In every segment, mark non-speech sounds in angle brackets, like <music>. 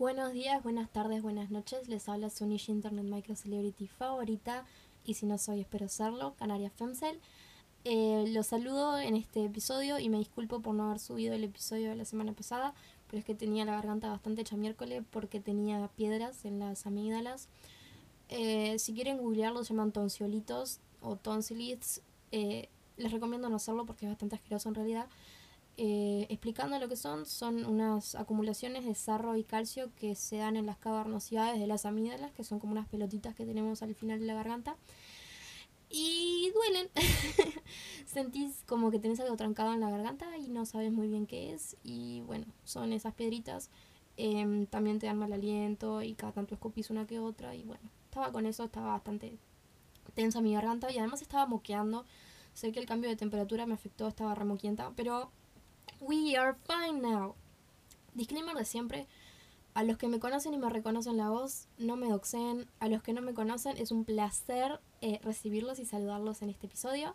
Buenos días, buenas tardes, buenas noches. Les habla su niche internet micro celebrity favorita y si no soy, espero serlo, Canaria Femcel. Eh, los saludo en este episodio y me disculpo por no haber subido el episodio de la semana pasada, pero es que tenía la garganta bastante hecha miércoles porque tenía piedras en las amígdalas. Eh, si quieren googlearlo, se llaman tonsiolitos o tonsilites. Eh, les recomiendo no hacerlo porque es bastante asqueroso en realidad. Eh, explicando lo que son, son unas acumulaciones de sarro y calcio que se dan en las cavernosidades de las amígdalas, que son como unas pelotitas que tenemos al final de la garganta. Y duelen. <laughs> Sentís como que tenés algo trancado en la garganta y no sabes muy bien qué es. Y bueno, son esas piedritas. Em, también te dan mal aliento y cada tanto escupís una que otra. Y bueno, estaba con eso, estaba bastante tensa mi garganta y además estaba moqueando. Sé que el cambio de temperatura me afectó, estaba remoquienta, pero We are fine now. Disclaimer de siempre. A los que me conocen y me reconocen la voz, no me doxeen. A los que no me conocen, es un placer eh, recibirlos y saludarlos en este episodio.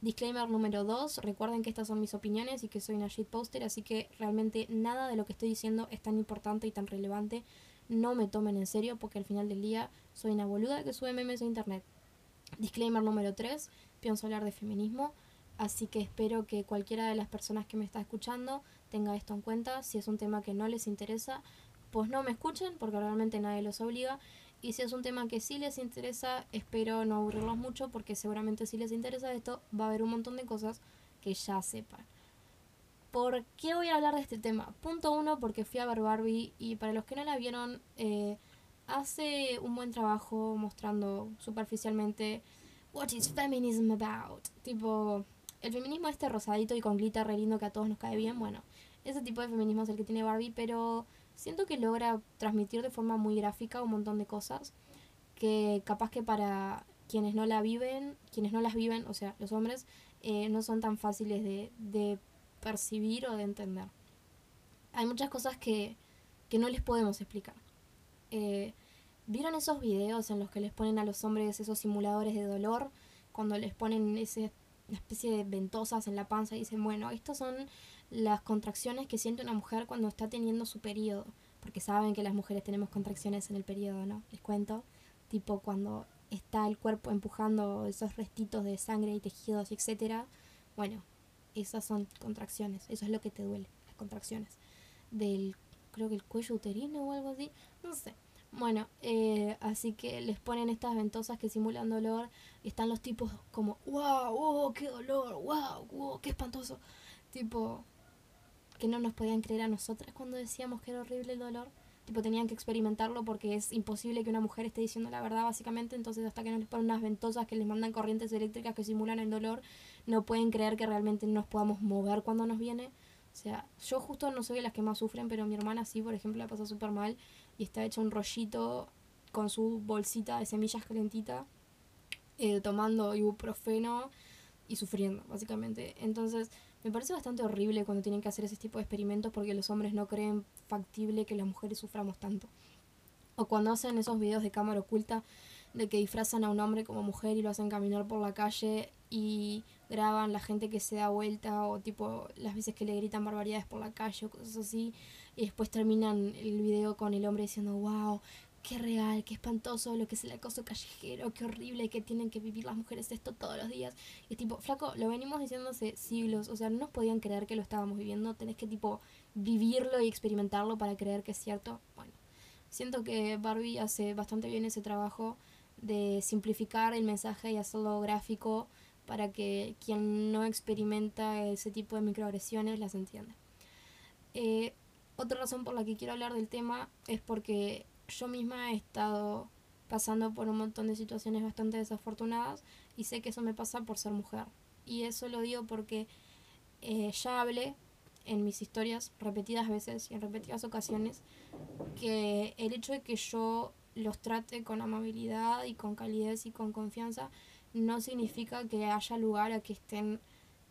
Disclaimer número 2. Recuerden que estas son mis opiniones y que soy una shitposter, así que realmente nada de lo que estoy diciendo es tan importante y tan relevante. No me tomen en serio porque al final del día soy una boluda que sube memes a internet. Disclaimer número 3. Pienso hablar de feminismo. Así que espero que cualquiera de las personas que me está escuchando tenga esto en cuenta. Si es un tema que no les interesa, pues no me escuchen porque realmente nadie los obliga. Y si es un tema que sí les interesa, espero no aburrirlos mucho porque seguramente si les interesa esto va a haber un montón de cosas que ya sepan. ¿Por qué voy a hablar de este tema? Punto uno, porque fui a ver Barbie y para los que no la vieron, eh, hace un buen trabajo mostrando superficialmente what is feminism about. Tipo, el feminismo este rosadito y con glitter re lindo que a todos nos cae bien, bueno, ese tipo de feminismo es el que tiene Barbie, pero siento que logra transmitir de forma muy gráfica un montón de cosas que capaz que para quienes no la viven, quienes no las viven, o sea, los hombres, eh, no son tan fáciles de, de, percibir o de entender. Hay muchas cosas que, que no les podemos explicar. Eh, ¿Vieron esos videos en los que les ponen a los hombres esos simuladores de dolor? Cuando les ponen ese una especie de ventosas en la panza y dicen, bueno, estas son las contracciones que siente una mujer cuando está teniendo su periodo, porque saben que las mujeres tenemos contracciones en el periodo, ¿no? Les cuento, tipo cuando está el cuerpo empujando esos restitos de sangre y tejidos, etcétera. Bueno, esas son contracciones, eso es lo que te duele, las contracciones del creo que el cuello uterino o algo así, no sé. Bueno, eh, así que les ponen estas ventosas que simulan dolor están los tipos como, wow, wow, qué dolor, wow, wow, qué espantoso. Tipo, que no nos podían creer a nosotras cuando decíamos que era horrible el dolor. Tipo, tenían que experimentarlo porque es imposible que una mujer esté diciendo la verdad, básicamente. Entonces, hasta que no les ponen unas ventosas que les mandan corrientes eléctricas que simulan el dolor, no pueden creer que realmente nos podamos mover cuando nos viene. O sea, yo justo no soy de las que más sufren, pero mi hermana sí, por ejemplo, la pasa súper mal y está hecha un rollito con su bolsita de semillas calentita, eh, tomando ibuprofeno y sufriendo, básicamente. Entonces, me parece bastante horrible cuando tienen que hacer ese tipo de experimentos porque los hombres no creen factible que las mujeres suframos tanto. O cuando hacen esos videos de cámara oculta de que disfrazan a un hombre como mujer y lo hacen caminar por la calle y graban la gente que se da vuelta o tipo las veces que le gritan barbaridades por la calle o cosas así y después terminan el video con el hombre diciendo wow qué real, qué espantoso lo que es el acoso callejero, qué horrible que tienen que vivir las mujeres esto todos los días. Y es tipo, flaco, lo venimos diciendo hace siglos, o sea, no nos podían creer que lo estábamos viviendo, tenés que tipo vivirlo y experimentarlo para creer que es cierto. Bueno, siento que Barbie hace bastante bien ese trabajo de simplificar el mensaje y hacerlo gráfico para que quien no experimenta ese tipo de microagresiones las entienda. Eh, otra razón por la que quiero hablar del tema es porque yo misma he estado pasando por un montón de situaciones bastante desafortunadas y sé que eso me pasa por ser mujer. Y eso lo digo porque eh, ya hablé en mis historias repetidas veces y en repetidas ocasiones que el hecho de que yo los trate con amabilidad y con calidez y con confianza no significa que haya lugar a que estén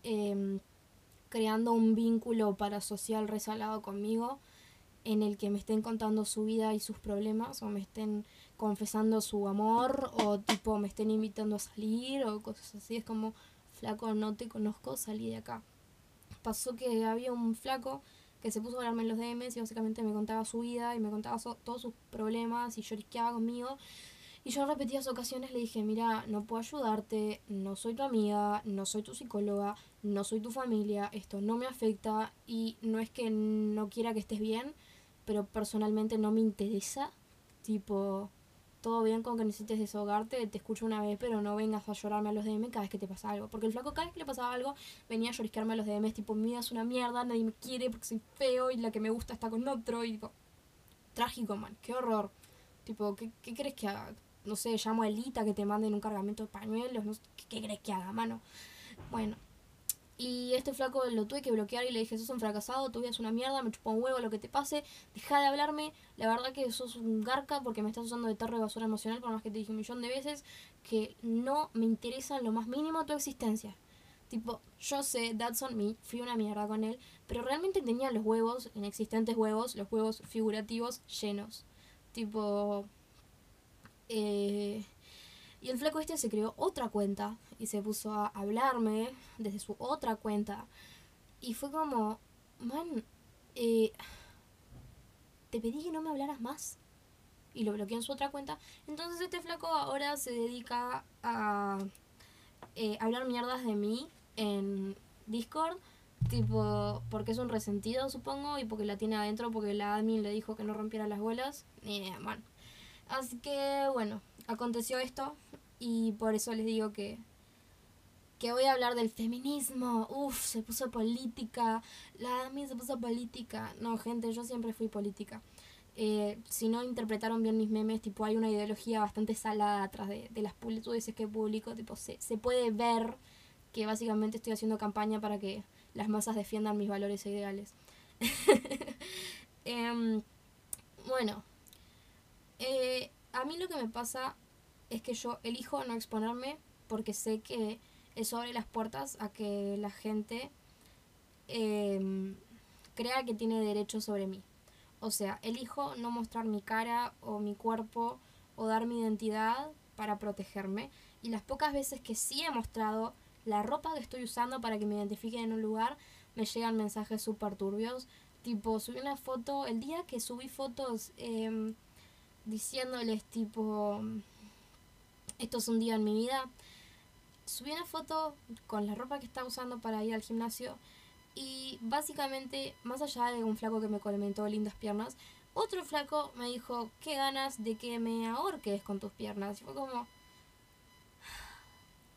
em, creando un vínculo parasocial resalado conmigo en el que me estén contando su vida y sus problemas o me estén confesando su amor o tipo me estén invitando a salir o cosas así. Es como, flaco, no te conozco, salí de acá. Pasó que había un flaco que se puso a hablarme en los DMs y básicamente me contaba su vida y me contaba todos sus problemas y llorisqueaba conmigo. Y yo en repetidas ocasiones le dije, mira, no puedo ayudarte, no soy tu amiga, no soy tu psicóloga, no soy tu familia, esto no me afecta y no es que no quiera que estés bien, pero personalmente no me interesa. Tipo, todo bien con que necesites desahogarte, te escucho una vez, pero no vengas a llorarme a los DM cada vez que te pasa algo. Porque el flaco cada vez que le pasaba algo venía a llorisquearme a los DMs, tipo, mi vida es una mierda, nadie me quiere porque soy feo y la que me gusta está con otro. Y tipo, trágico, man, qué horror. Tipo, ¿qué, qué crees que haga? No sé, llamo a Elita que te manden un cargamento de pañuelos, no sé, ¿qué, crees que haga, mano? Bueno, y este flaco lo tuve que bloquear y le dije, sos un fracasado, tu vida es una mierda, me chupa un huevo lo que te pase, deja de hablarme, la verdad que sos un garca porque me estás usando de tarro de basura emocional, por más que te dije un millón de veces, que no me interesa en lo más mínimo tu existencia. Tipo, yo sé, that's me, fui una mierda con él, pero realmente tenía los huevos, inexistentes huevos, los huevos figurativos llenos. Tipo, eh, y el flaco este se creó otra cuenta y se puso a hablarme desde su otra cuenta. Y fue como, man, eh, te pedí que no me hablaras más. Y lo bloqueé en su otra cuenta. Entonces este flaco ahora se dedica a eh, hablar mierdas de mí en Discord. Tipo, porque es un resentido, supongo, y porque la tiene adentro, porque la admin le dijo que no rompiera las bolas. Eh, man. Así que, bueno, aconteció esto y por eso les digo que que voy a hablar del feminismo. Uf, se puso política. La Dami se puso política. No, gente, yo siempre fui política. Eh, si no interpretaron bien mis memes, tipo, hay una ideología bastante salada atrás de, de las publicidades que publico. Tipo, se, se puede ver que básicamente estoy haciendo campaña para que las masas defiendan mis valores e ideales. <laughs> Em, bueno, eh, a mí lo que me pasa es que yo elijo no exponerme porque sé que eso abre las puertas a que la gente em, crea que tiene derecho sobre mí. O sea, elijo no mostrar mi cara o mi cuerpo o dar mi identidad para protegerme. Y las pocas veces que sí he mostrado la ropa que estoy usando para que me identifiquen en un lugar, me llegan mensajes súper turbios. Tipo, subí una foto, el día que subí fotos eh, diciéndoles tipo, esto es un día en mi vida. Subí una foto con la ropa que estaba usando para ir al gimnasio y básicamente, más allá de un flaco que me comentó lindas piernas, otro flaco me dijo, qué ganas de que me ahorques con tus piernas. Y fue como,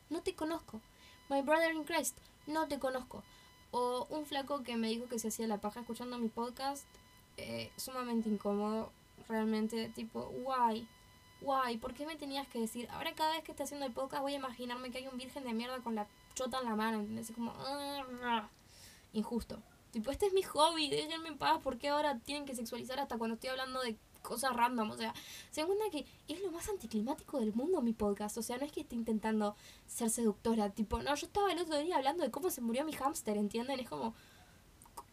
no te conozco. My brother in Christ, no te conozco. O un flaco que me dijo que se hacía la paja escuchando mi podcast, eh, sumamente incómodo, realmente, tipo, why? guay, ¿por qué me tenías que decir? Ahora cada vez que esté haciendo el podcast voy a imaginarme que hay un virgen de mierda con la chota en la mano, ¿entendés? como... Ah, injusto. Tipo, este es mi hobby, déjenme en paz, ¿por qué ahora tienen que sexualizar hasta cuando estoy hablando de cosas random? O sea, se cuenta que es lo más anticlimático del mundo mi podcast. O sea, no es que esté intentando ser seductora. Tipo, no, yo estaba el otro día hablando de cómo se murió mi hámster, ¿entienden? Es como,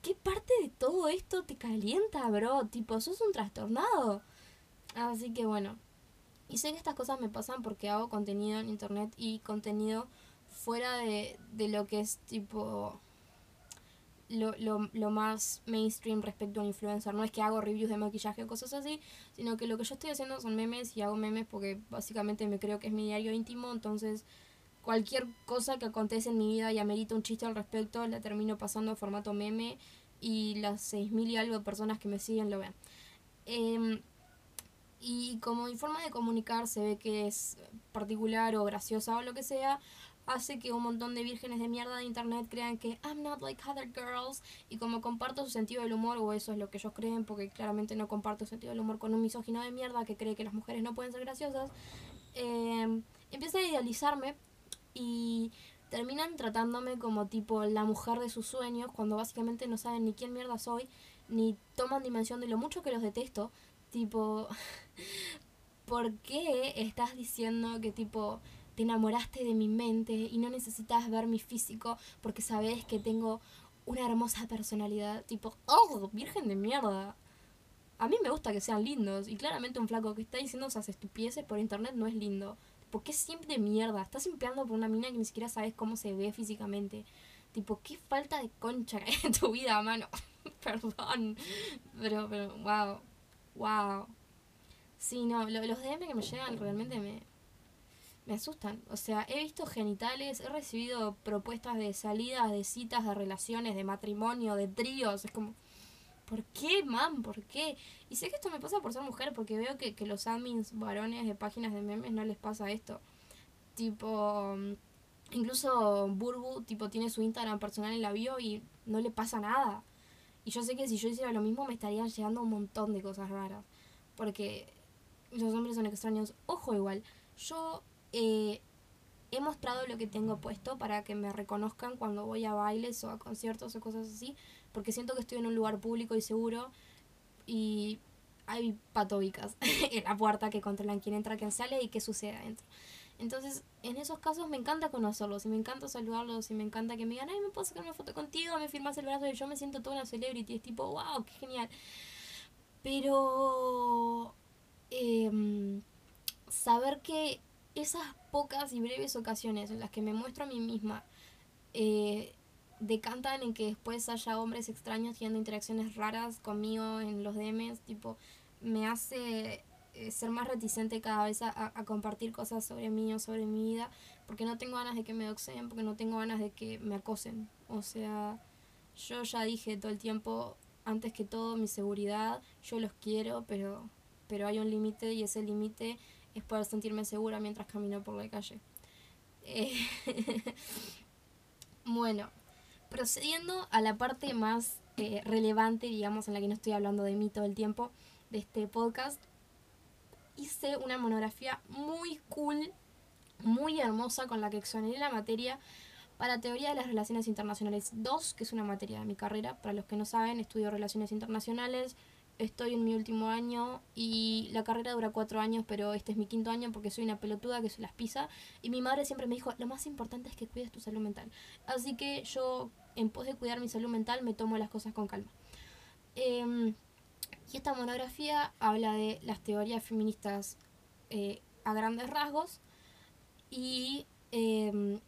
¿qué parte de todo esto te calienta, bro? Tipo, sos un trastornado. Así que bueno, y sé que estas cosas me pasan porque hago contenido en internet y contenido fuera de, de lo que es tipo lo, lo, lo, más mainstream respecto a influencer. No es que hago reviews de maquillaje o cosas así, sino que lo que yo estoy haciendo son memes y hago memes porque básicamente me creo que es mi diario íntimo. Entonces, cualquier cosa que acontece en mi vida y amerita un chiste al respecto, la termino pasando a formato meme y las 6.000 y algo de personas que me siguen lo ven. Eh, y como mi forma de comunicar se ve que es particular o graciosa o lo que sea, hace que un montón de vírgenes de mierda de internet crean que I'm not like other girls y como comparto su sentido del humor o eso es lo que ellos creen porque claramente no comparto su sentido del humor con un misógino de mierda que cree que las mujeres no pueden ser graciosas eh, empiezan a idealizarme y terminan tratándome como tipo la mujer de sus sueños cuando básicamente no saben ni quién mierda soy ni toman dimensión de lo mucho que los detesto tipo <laughs> ¿por qué estás diciendo que tipo te enamoraste de mi mente y no necesitas ver mi físico porque sabes que tengo una hermosa personalidad? Tipo, oh, virgen de mierda. A mí me gusta que sean lindos y claramente un flaco que está diciendo esas estupideces por internet no es lindo. ¿Por qué siempre de mierda? Estás simpeando por una mina que ni siquiera sabes cómo se ve físicamente. Tipo, qué falta de concha <laughs> en tu vida, mano. <laughs> Perdón. Pero, pero, wow. Wow. Sí, no, los DM que me llegan realmente me, me asustan. O sea, he visto genitales, he recibido propuestas de salidas, de citas, de relaciones, de matrimonio, de tríos. Es como, ¿por qué, mam? ¿Por qué? Y sé que esto me pasa por ser mujer, porque veo que, que los admins varones de páginas de memes no les pasa esto. Tipo, incluso Burbu, tipo, tiene su Instagram personal en la bio y no le pasa nada. Y yo sé que si yo hiciera lo mismo me estarían llegando un montón de cosas raras. Porque los hombres son extraños. Ojo igual, yo eh, he mostrado lo que tengo puesto para que me reconozcan cuando voy a bailes o a conciertos o cosas así, porque siento que estoy en un lugar público y seguro y hay patobicas <laughs> en la puerta que controlan quién entra, quién sale y qué sucede adentro. Entonces, en esos casos me encanta conocerlos y me encanta saludarlos y me encanta que me digan, ay, me puedo sacar una foto contigo, me firmas el brazo y yo me siento toda una celebrity. Es tipo, wow, qué genial. Pero eh, saber que esas pocas y breves ocasiones en las que me muestro a mí misma eh, decantan en que después haya hombres extraños teniendo interacciones raras conmigo en los DMs, tipo, me hace eh, ser más reticente cada vez a, a, compartir cosas sobre mí o sobre mi vida, porque no tengo ganas de que me doxeen, porque no tengo ganas de que me acosen. O sea, yo ya dije todo el tiempo, antes que todo, mi seguridad, yo los quiero, pero, pero hay un límite y ese límite es poder sentirme segura mientras camino por la calle. Eh, <laughs> bueno, procediendo a la parte más eh, relevante, digamos, en la que no estoy hablando de mí todo el tiempo, de este podcast, hice una monografía muy cool, muy hermosa, con la que exoneré la materia para Teoría de las Relaciones Internacionales 2, que es una materia de mi carrera. Para los que no saben, estudio Relaciones Internacionales, estoy en mi último año y la carrera dura cuatro años, pero este es mi quinto año porque soy una pelotuda que se las pisa. Y mi madre siempre me dijo, lo más importante es que cuides tu salud mental. Así que yo, en pos de cuidar mi salud mental, me tomo las cosas con calma. Em, y esta monografía habla de las teorías feministas eh, a grandes rasgos y em,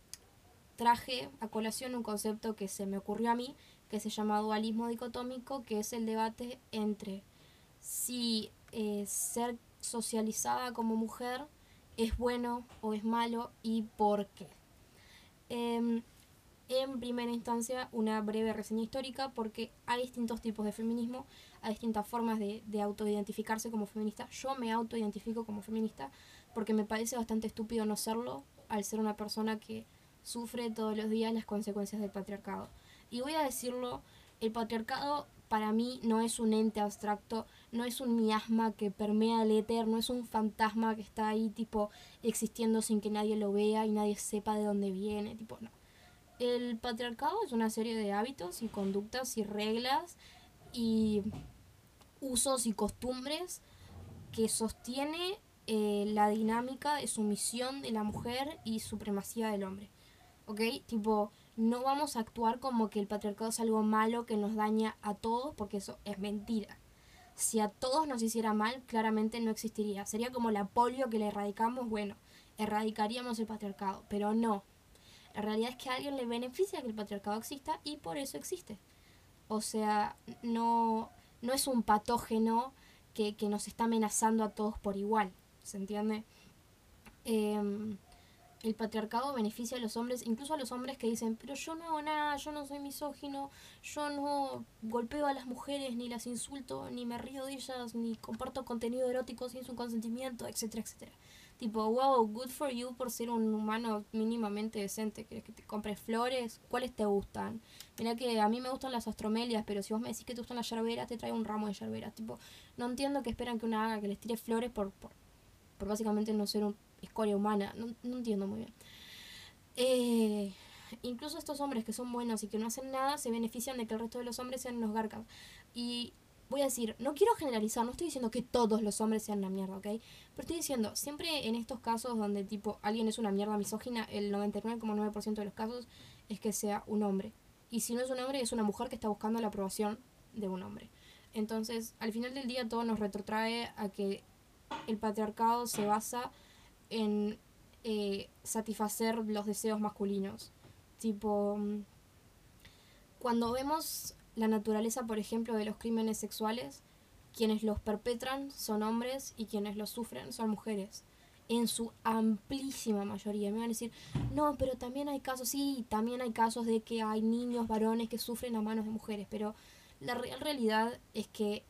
traje a colación un concepto que se me ocurrió a mí, que se llama dualismo dicotómico, que es el debate entre si eh, ser socializada como mujer es bueno o es malo y por qué. Em, en primera instancia, una breve reseña histórica porque hay distintos tipos de feminismo, hay distintas formas de, de autoidentificarse como feminista. Yo me autoidentifico como feminista porque me parece bastante estúpido no serlo al ser una persona que sufre todos los días las consecuencias del patriarcado. Y voy a decirlo, el patriarcado para mí no es un ente abstracto, no es un miasma que permea el éter, no es un fantasma que está ahí tipo existiendo sin que nadie lo vea y nadie sepa de dónde viene, tipo no. El patriarcado es una serie de hábitos y conductas y reglas y usos y costumbres que sostiene eh, la dinámica de sumisión de la mujer y supremacía del hombre. ¿Ok? Tipo, no vamos a actuar como que el patriarcado es algo malo que nos daña a todos, porque eso es mentira. Si a todos nos hiciera mal, claramente no existiría. Sería como la polio que le erradicamos, bueno, erradicaríamos el patriarcado, pero no. La realidad es que a alguien le beneficia que el patriarcado exista y por eso existe. O sea, no, no es un patógeno que, que nos está amenazando a todos por igual. ¿Se entiende? Eh, el patriarcado beneficia a los hombres, incluso a los hombres que dicen, pero yo no hago nada, yo no soy misógino, yo no golpeo a las mujeres, ni las insulto, ni me río de ellas, ni comparto contenido erótico sin su consentimiento, etcétera, etcétera. Tipo, wow, good for you por ser un humano mínimamente decente. ¿Quieres que te compres flores? ¿Cuáles te gustan? Mira que a mí me gustan las astromelias, pero si vos me decís que te gustan las yerberas, te traigo un ramo de yerberas. Tipo, no entiendo que esperan que una haga que les tire flores por, por, por básicamente no ser un escoria humana, no, no entiendo muy bien. Eh, incluso estos hombres que son buenos y que no hacen nada se benefician de que el resto de los hombres sean unos garcas. Y voy a decir, no quiero generalizar, no estoy diciendo que todos los hombres sean una mierda, ¿ok? Pero estoy diciendo, siempre en estos casos donde tipo alguien es una mierda misógina, el 99,9% de los casos es que sea un hombre. Y si no es un hombre, es una mujer que está buscando la aprobación de un hombre. Entonces, al final del día todo nos retrotrae a que el patriarcado se basa en eh, satisfacer los deseos masculinos. Tipo, mm, cuando vemos la naturaleza, por ejemplo, de los crímenes sexuales, quienes los perpetran son hombres y quienes los sufren son mujeres. En su amplísima mayoría. Me van a decir, no, pero también hay casos, sí, también hay casos de que hay niños, varones que sufren a manos de mujeres, pero la real realidad es que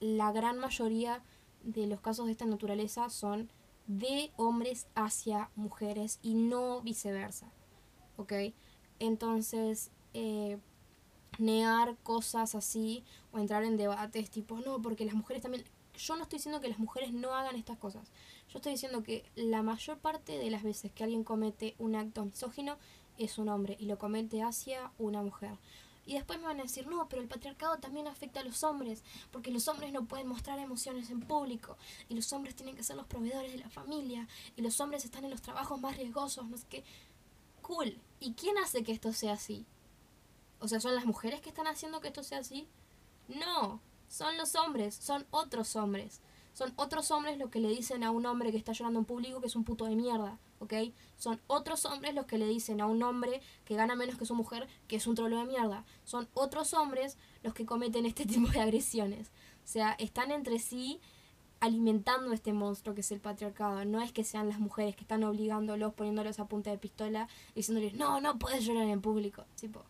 la gran mayoría de los casos de esta naturaleza son de hombres hacia mujeres y no viceversa. ¿Ok? Entonces, eh, negar cosas así o entrar en debates tipo, no, porque las mujeres también... Yo no estoy diciendo que las mujeres no hagan estas cosas. Yo estoy diciendo que la mayor parte de las veces que alguien comete un acto misógino es un hombre y lo comete hacia una mujer. Y después me van a decir, no, pero el patriarcado también afecta a los hombres, porque los hombres no pueden mostrar emociones en público, y los hombres tienen que ser los proveedores de la familia, y los hombres están en los trabajos más riesgosos, no sé qué. Cool. ¿Y quién hace que esto sea así? O sea, ¿son las mujeres que están haciendo que esto sea así? No, son los hombres, son otros hombres. Son otros hombres los que le dicen a un hombre que está llorando en público que es un puto de mierda, ¿ok? Son otros hombres los que le dicen a un hombre que gana menos que su mujer que es un trolo de mierda. Son otros hombres los que cometen este <laughs> tipo de agresiones. O sea, están entre sí alimentando este monstruo que es el patriarcado. No es que sean las mujeres que están obligándolos, poniéndolos a punta de pistola, diciéndoles, no, no puedes llorar en público. Tipo,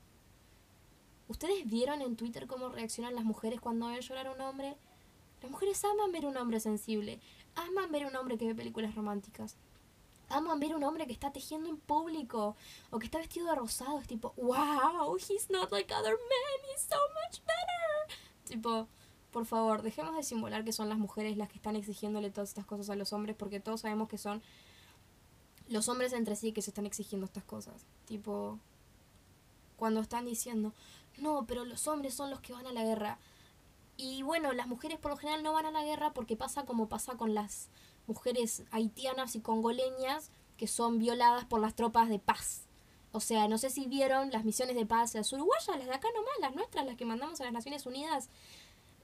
¿ustedes vieron en Twitter cómo reaccionan las mujeres cuando ven llorar a un hombre? Las mujeres aman ver un hombre sensible, aman ver un hombre que ve películas románticas. Aman ver un hombre que está tejiendo en público o que está vestido de rosado. Es tipo, wow, he's not like other men, he's so much better. Tipo, por favor, dejemos de simular que son las mujeres las que están exigiéndole todas estas cosas a los hombres porque todos sabemos que son los hombres entre sí que se están exigiendo estas cosas. Tipo, cuando están diciendo, no, pero los hombres son los que van a la guerra. Y bueno, las mujeres por lo general no van a la guerra porque pasa como pasa con las mujeres haitianas y congoleñas que son violadas por las tropas de paz. O sea, no sé si vieron las misiones de paz, las uruguayas, las de acá nomás, las nuestras, las que mandamos a las Naciones Unidas,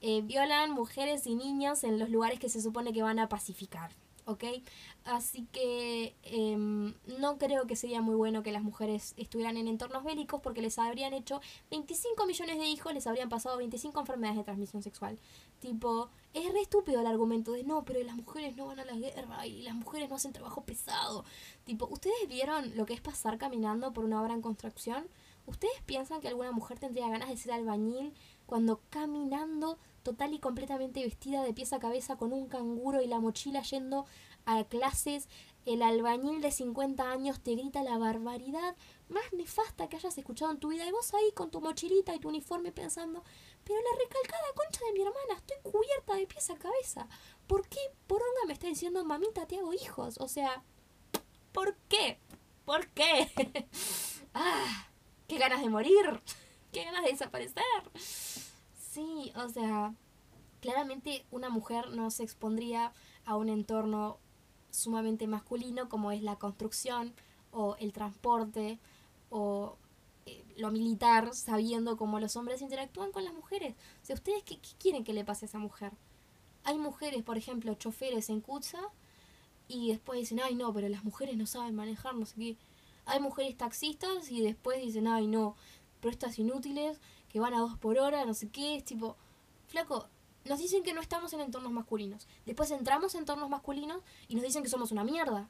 eh, violan mujeres y niños en los lugares que se supone que van a pacificar. ¿Ok? Así que em, no creo que sería muy bueno que las mujeres estuvieran en entornos bélicos porque les habrían hecho 25 millones de hijos, les habrían pasado 25 enfermedades de transmisión sexual. Tipo, es re estúpido el argumento de no, pero las mujeres no van a la guerra y las mujeres no hacen trabajo pesado. Tipo, ¿ustedes vieron lo que es pasar caminando por una obra en construcción? ¿Ustedes piensan que alguna mujer tendría ganas de ser albañil cuando caminando total y completamente vestida de pies a cabeza con un canguro y la mochila yendo a clases, el albañil de 50 años te grita la barbaridad más nefasta que hayas escuchado en tu vida y vos ahí con tu mochilita y tu uniforme pensando, pero la recalcada concha de mi hermana, estoy cubierta de pies a cabeza. ¿Por qué poronga me está diciendo, mamita, te hago hijos? O sea, ¿por qué? ¿Por qué? <laughs> ah, qué ganas de morir, qué ganas de desaparecer. Sí, o sea, claramente una mujer no se expondría a un entorno sumamente masculino como es la construcción o el transporte o eh, lo militar, sabiendo cómo los hombres interactúan con las mujeres. O sea, ¿ustedes qué, quieren que le pase a esa mujer? Hay mujeres, por ejemplo, choferes en Kutza y después dicen, ay no, pero las mujeres no saben manejar, no sé qué. Hay mujeres taxistas y después dicen, ay no, pero estas inútiles que van a dos por hora, no sé qué, es tipo, flaco, nos dicen que no estamos en entornos masculinos. Después entramos en entornos masculinos y nos dicen que somos una mierda.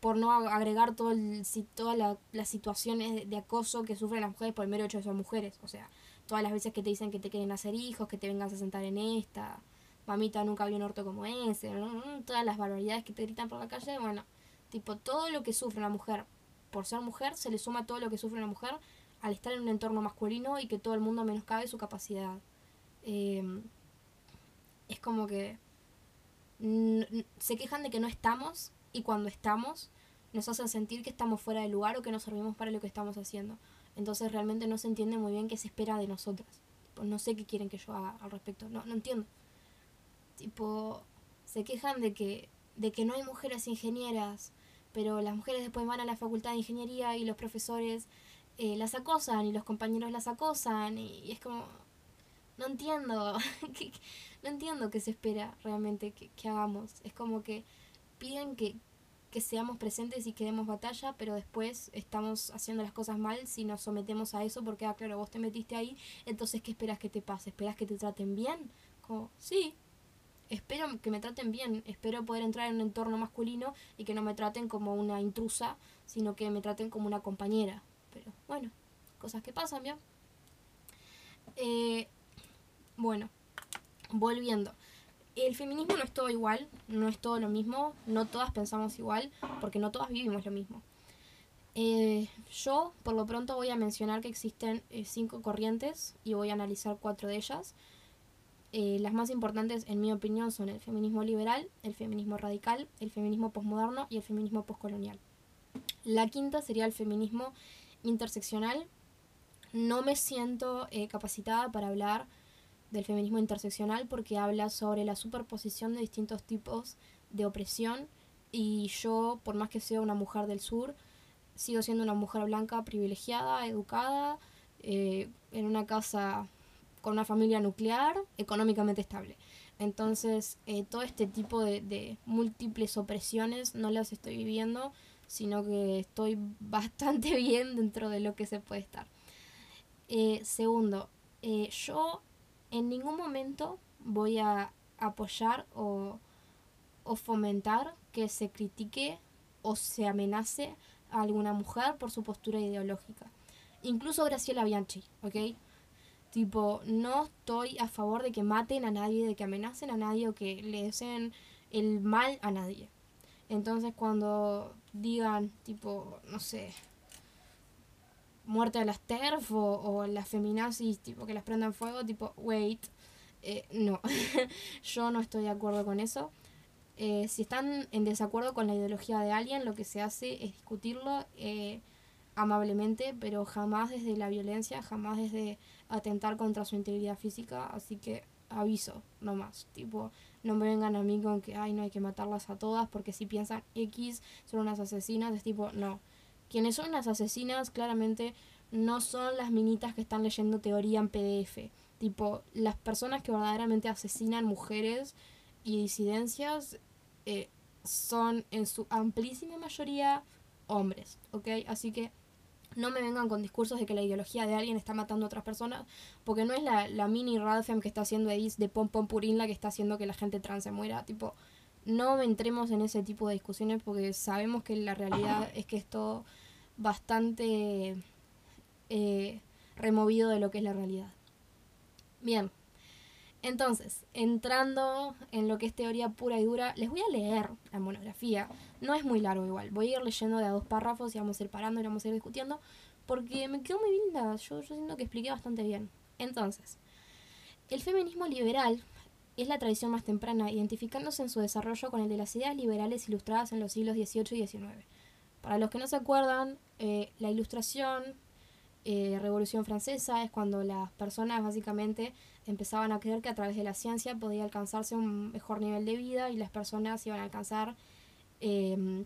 Por no agregar todo el, todas las situaciones de, acoso que sufren las mujeres por el mero hecho de ser mujeres. O sea, todas las veces que te dicen que te quieren hacer hijos, que te vengas a sentar en esta, mamita nunca vio un orto como ese, todas las barbaridades que te gritan por la calle. Bueno, tipo, todo lo que sufre una mujer por ser mujer se le suma todo lo que sufre una mujer al estar en un entorno masculino y que todo el mundo menoscabe su capacidad. Em, es como que se quejan de que no estamos y cuando estamos nos hacen sentir que estamos fuera de lugar o que no servimos para lo que estamos haciendo. Entonces realmente no se entiende muy bien qué se espera de nosotras. Pues no sé qué quieren que yo haga al respecto. No, no entiendo. Tipo, se quejan de que, de que no hay mujeres ingenieras, pero las mujeres después van a la facultad de ingeniería y los profesores eh, las acosan y los compañeros las acosan y, es como, no entiendo, <laughs> no entiendo qué se espera realmente que, hagamos. Es como que piden que, que seamos presentes y que demos batalla, pero después estamos haciendo las cosas mal si nos sometemos a eso, porque, ah, claro, vos te metiste ahí, entonces, ¿qué esperas que te pase? ¿Esperas que te traten bien? Como, sí, espero que me traten bien, espero poder entrar en un entorno masculino y que no me traten como una intrusa, sino que me traten como una compañera. Pero bueno, cosas que pasan, ¿bien? Eh, bueno, volviendo el feminismo no es todo igual, no es todo lo mismo, no todas pensamos igual, porque no todas vivimos lo mismo. Eh, yo, por lo pronto, voy a mencionar que existen eh, cinco corrientes y voy a analizar cuatro de ellas. Eh, las más importantes, en mi opinión, son el feminismo liberal, el feminismo radical, el feminismo posmoderno y el feminismo postcolonial. La quinta sería el feminismo interseccional. No me siento capacitada para hablar del feminismo interseccional porque habla sobre la superposición de distintos tipos de opresión y yo, por más que sea una mujer del sur, sigo siendo una mujer blanca privilegiada, educada, eh, en una casa con una familia nuclear, económicamente estable. Entonces, eh, todo este tipo de, múltiples opresiones no las estoy viviendo, sino que estoy <laughs> bastante bien dentro de lo que se puede estar. Eh, segundo, yo en ningún momento voy a apoyar o, fomentar que se critique o se amenace a alguna mujer por su postura ideológica. Incluso Graciela Bianchi, ¿ok? Tipo, no estoy a favor de que maten a nadie, de que amenacen a nadie o que le deseen el mal a nadie. Entonces cuando digan, tipo, no sé, muerte a las TERF o, las feminazis, tipo que las prendan fuego, tipo, wait, eh, no, <laughs> yo no estoy de acuerdo con eso. Eh, si están en desacuerdo con la ideología de alguien, lo que se hace es discutirlo eh, amablemente, pero jamás desde la violencia, jamás desde atentar contra su integridad física, así que aviso, no más, tipo, no me vengan a mí con que, ay, no hay que matarlas a todas, porque si piensan X son unas asesinas, es tipo, no, quienes son las asesinas claramente no son las minitas que están leyendo teoría en PDF. Tipo, las personas que verdaderamente asesinan mujeres y disidencias eh, son en su amplísima mayoría hombres, ¿ok? Así que no me vengan con discursos de que la ideología de alguien está matando a otras personas, porque no es la, la mini Radfem que está haciendo Edith de Pom Pom Purín la que está haciendo que la gente trans se muera. Tipo, no entremos en ese tipo de discusiones porque sabemos que la realidad es que esto bastante eh, removido de lo que es la realidad. Bien, entonces, entrando en lo que es teoría pura y dura, les voy a leer la monografía. No es muy largo igual, voy a ir leyendo de a dos párrafos y vamos a ir parando y vamos a ir discutiendo, porque me quedó muy linda, yo, yo siento que expliqué bastante bien. Entonces, el feminismo liberal es la tradición más temprana, identificándose en su desarrollo con el de las ideas liberales ilustradas en los siglos XVIII y XIX. Para los que no se acuerdan, eh, la ilustración, eh, Revolución Francesa, es cuando las personas básicamente empezaban a creer que a través de la ciencia podía alcanzarse un mejor nivel de vida y las personas iban a alcanzar em,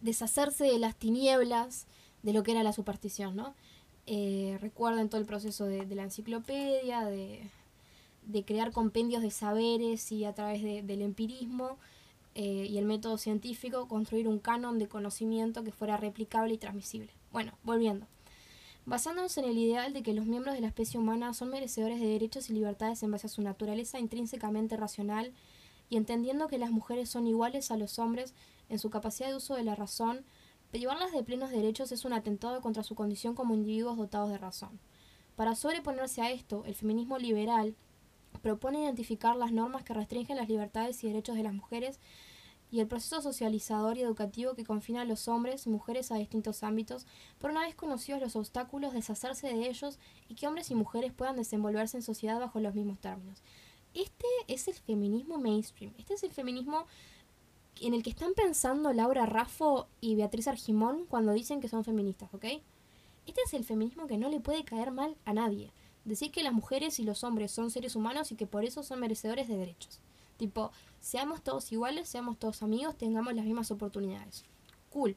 deshacerse de las tinieblas de lo que era la superstición, ¿no? Eh, recuerden todo el proceso de, la enciclopedia, de, crear compendios de saberes y a través del empirismo eh, y el método científico construir un canon de conocimiento que fuera replicable y transmisible. Bueno, volviendo. Basándonos en el ideal de que los miembros de la especie humana son merecedores de derechos y libertades en base a su naturaleza intrínsecamente racional y entendiendo que las mujeres son iguales a los hombres en su capacidad de uso de la razón, privarlas de plenos derechos es un atentado contra su condición como individuos dotados de razón. Para sobreponerse a esto, el feminismo liberal propone identificar las normas que restringen las libertades y derechos de las mujeres y el proceso socializador y educativo que confina a los hombres y mujeres a distintos ámbitos, por una vez conocidos los obstáculos, deshacerse de ellos y que hombres y mujeres puedan desenvolverse en sociedad bajo los mismos términos. Este es el feminismo mainstream, este es el feminismo en el que están pensando Laura Raffo y Beatriz Argimón cuando dicen que son feministas, ¿ok? Este es el feminismo que no le puede caer mal a nadie. Decir que las mujeres y los hombres son seres humanos y que por eso son merecedores de derechos. Tipo, seamos todos iguales, seamos todos amigos, tengamos las mismas oportunidades. Cool.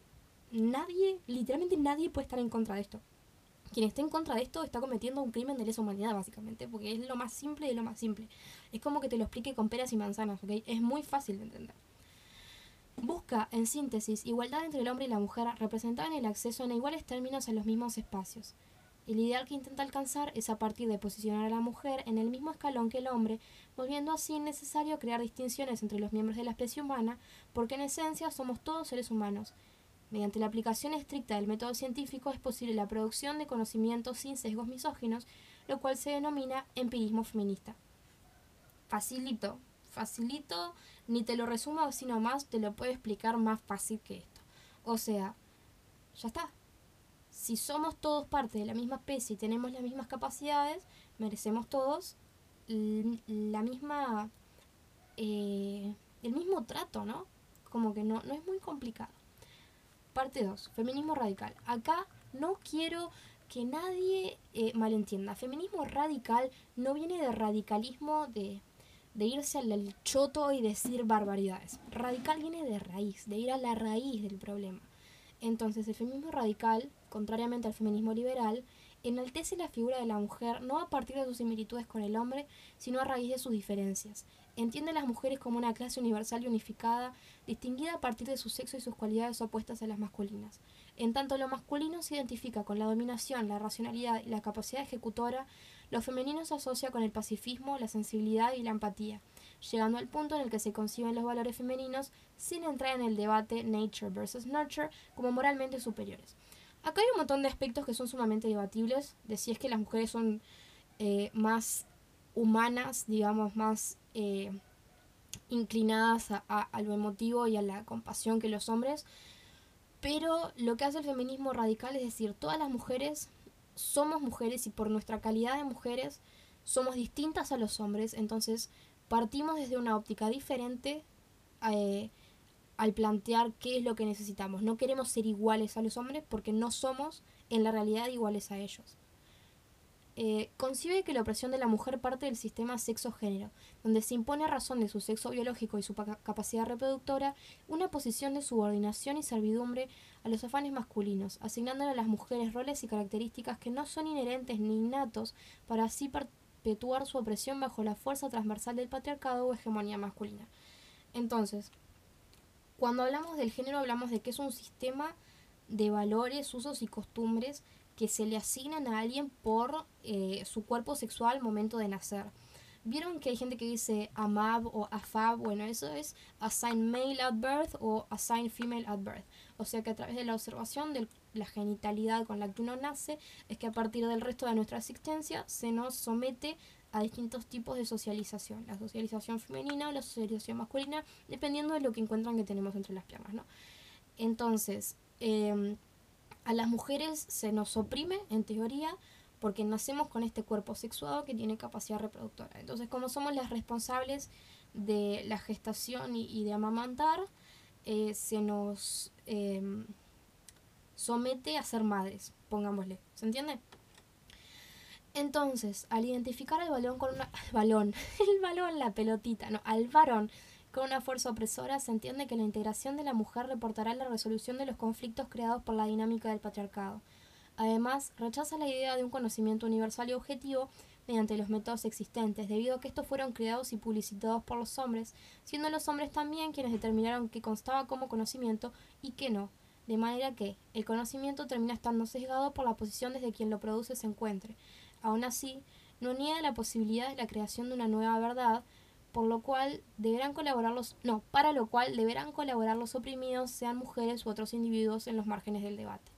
Nadie, literalmente nadie puede estar en contra de esto. Quien esté en contra de esto está cometiendo un crimen de lesa humanidad, básicamente, porque es lo más simple de lo más simple. Es como que te lo explique con peras y manzanas, ¿ok? Es muy fácil de entender. Busca, en síntesis, igualdad entre el hombre y la mujer representada en el acceso en iguales términos a los mismos espacios. El ideal que intenta alcanzar es a partir de posicionar a la mujer en el mismo escalón que el hombre, volviendo así necesario crear distinciones entre los miembros de la especie humana, porque en esencia somos todos seres humanos. Mediante la aplicación estricta del método científico es posible la producción de conocimientos sin sesgos misóginos, lo cual se denomina empirismo feminista. Facilito, facilito, ni te lo resumo sino más, te lo puedo explicar más fácil que esto. O sea, ya está, si somos todos parte de la misma especie y tenemos las mismas capacidades, merecemos todos la misma eh, el mismo trato, ¿no? Como que no, no es muy complicado. Parte 2, feminismo radical. Acá no quiero que nadie eh, malentienda. Feminismo radical no viene de radicalismo de, de irse al choto y decir barbaridades. Radical viene de raíz, de ir a la raíz del problema. Entonces el feminismo radical contrariamente al feminismo liberal, enaltece la figura de la mujer no a partir de sus similitudes con el hombre, sino a raíz de sus diferencias. Entiende a las mujeres como una clase universal y unificada, distinguida a partir de su sexo y sus cualidades opuestas a las masculinas. En tanto lo masculino se identifica con la dominación, la racionalidad y la capacidad ejecutora, lo femenino se asocia con el pacifismo, la sensibilidad y la empatía, llegando al punto en el que se conciben los valores femeninos sin entrar en el debate nature versus nurture como moralmente superiores. Acá hay un montón de aspectos que son sumamente debatibles, de si es que las mujeres son eh, más humanas, digamos, más eh, inclinadas a, lo emotivo y a la compasión que los hombres. Pero lo que hace el feminismo radical es decir, todas las mujeres somos mujeres y por nuestra calidad de mujeres somos distintas a los hombres, entonces partimos desde una óptica diferente. Eh, al plantear qué es lo que necesitamos. No queremos ser iguales a los hombres porque no somos en la realidad iguales a ellos. Eh, concibe que la opresión de la mujer parte del sistema sexo-género, donde se impone a razón de su sexo biológico y su capacidad reproductora una posición de subordinación y servidumbre a los afanes masculinos, asignándole a las mujeres roles y características que no son inherentes ni innatos para así perpetuar su opresión bajo la fuerza transversal del patriarcado o hegemonía masculina. Entonces, cuando hablamos del género hablamos de que es un sistema de valores, usos y costumbres que se le asignan a alguien por eh, su cuerpo sexual al momento de nacer. ¿Vieron que hay gente que dice AMAB o AFAB? Bueno, eso es assigned male at birth o assigned female at birth. O sea que a través de la observación de la genitalidad con la que uno nace, es que a partir del resto de nuestra existencia se nos somete a distintos tipos de socialización, la socialización femenina o la socialización masculina, dependiendo de lo que encuentran que tenemos entre las piernas, ¿no? Entonces, em, a las mujeres se nos oprime, en teoría, porque nacemos con este cuerpo sexuado que tiene capacidad reproductora. Entonces, como somos las responsables de la gestación y, de amamantar, eh, se nos em, somete a ser madres, pongámosle. ¿Se entiende? Entonces, al identificar al balón con una. <laughs> balón, el balón, la pelotita, no, al varón con una fuerza opresora, se entiende que la integración de la mujer reportará la resolución de los conflictos creados por la dinámica del patriarcado. Además, rechaza la idea de un conocimiento universal y objetivo mediante los métodos existentes, debido a que estos fueron creados y publicitados por los hombres, siendo los hombres también quienes determinaron qué constaba como conocimiento y qué no, de manera que el conocimiento termina estando sesgado por la posición desde quien lo produce se encuentre, Aún así, no niega la posibilidad de la creación de una nueva verdad, por lo cual deberán colaborar los no, para lo cual deberán colaborar los oprimidos, sean mujeres u otros individuos en los márgenes del debate.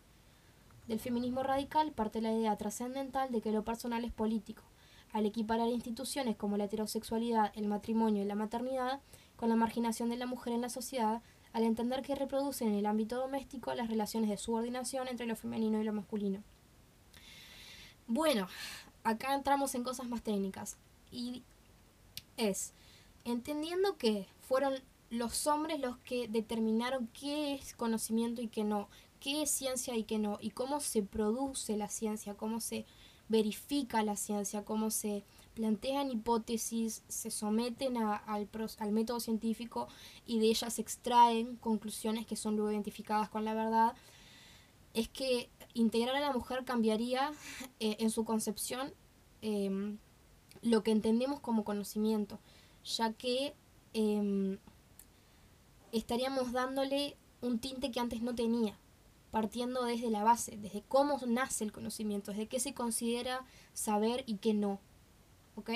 Del feminismo radical parte la idea trascendental de que lo personal es político, al equiparar instituciones como la heterosexualidad, el matrimonio y la maternidad con la marginación de la mujer en la sociedad, al entender que reproducen en el ámbito doméstico las relaciones de subordinación entre lo femenino y lo masculino. Bueno, acá entramos en cosas más técnicas. Y es, entendiendo que fueron los hombres los que determinaron qué es conocimiento y qué no, qué es ciencia y qué no, y cómo se produce la ciencia, cómo se verifica la ciencia, cómo se plantean hipótesis, se someten al, al método científico y de ellas extraen conclusiones que son luego identificadas con la verdad, es que integrar a la mujer cambiaría eh, en su concepción em, lo que entendemos como conocimiento, ya que em, estaríamos dándole un tinte que antes no tenía, partiendo desde la base, desde cómo nace el conocimiento, desde qué se considera saber y qué no. ¿Ok?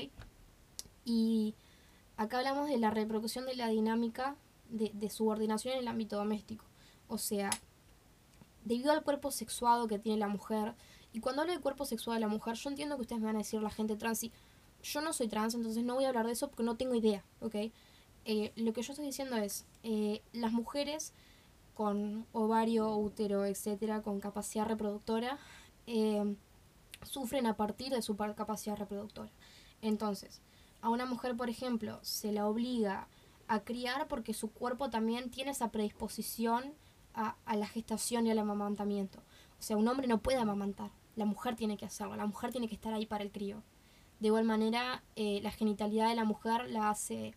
Y acá hablamos de la reproducción de la dinámica de, de subordinación en el ámbito doméstico. O sea, debido al cuerpo sexuado que tiene la mujer, y cuando hablo de cuerpo sexuado de la mujer, yo entiendo que ustedes me van a decir la gente trans y yo no soy trans, entonces no voy a hablar de eso porque no tengo idea, ¿ok? Eh, lo que yo estoy diciendo es, eh, las mujeres con ovario, útero, etcétera, con capacidad reproductora, eh, sufren a partir de su capacidad reproductora. Entonces, a una mujer, por ejemplo, se la obliga a criar porque su cuerpo también tiene esa predisposición a, a la gestación y al amamantamiento. O sea, un hombre no puede amamantar, la mujer tiene que hacerlo, la mujer tiene que estar ahí para el crío. De igual manera, eh, la genitalidad de la mujer la hace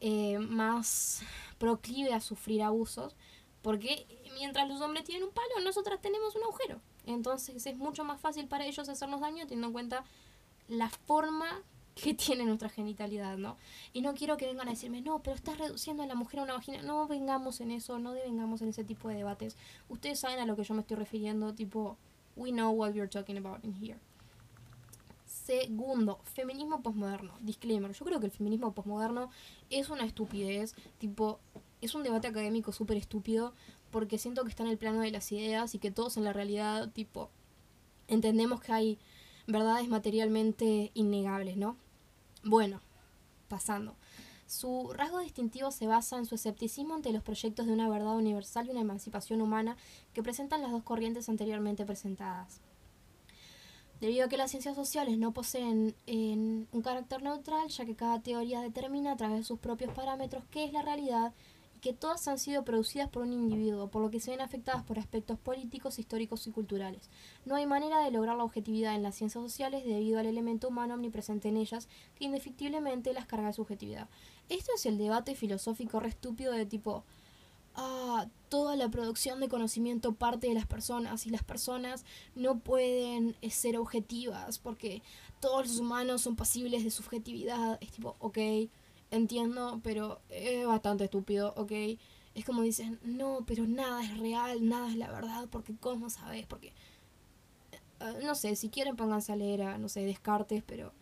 eh, más proclive a sufrir abusos, porque mientras los hombres tienen un palo, nosotras tenemos un agujero. Entonces es mucho más fácil para ellos hacernos daño teniendo en cuenta la forma que <laughs> tiene nuestra genitalidad, ¿no? Y no quiero que vengan a decirme, no, pero estás reduciendo a la mujer a una vagina. No vengamos en eso, no devengamos en ese tipo de debates. Ustedes saben a lo que yo me estoy refiriendo, tipo, we know what we're talking about in here. Segundo, feminismo posmoderno. Disclaimer, yo creo que el feminismo posmoderno es una estupidez, tipo, es un debate académico súper estúpido, porque siento que está en el plano de las ideas y que todos en la realidad, tipo, entendemos que hay verdades materialmente innegables, ¿no? Bueno, pasando. Su rasgo distintivo se basa en su escepticismo ante los proyectos de una verdad universal y una emancipación humana que presentan las dos corrientes anteriormente presentadas. Debido a que las ciencias sociales no poseen un carácter neutral, ya que cada teoría determina a través de sus propios parámetros qué es la realidad que todas han sido producidas por un individuo, por lo que se ven afectadas por aspectos políticos, históricos y culturales. No hay manera de lograr la objetividad en las ciencias sociales debido al elemento humano omnipresente en ellas, que indefectiblemente las carga de subjetividad. Esto es el debate filosófico re estúpido de tipo, ah, toda la producción de conocimiento parte de las personas y las personas no pueden eh, ser objetivas porque todos los humanos son pasibles de subjetividad. Es tipo, ok, entiendo, pero es bastante estúpido, ok. Es como dicen, no, pero nada es real, nada es la verdad, porque ¿cómo sabes? Porque, eh, no sé, si quieren pónganse a leer a, no sé, Descartes, pero...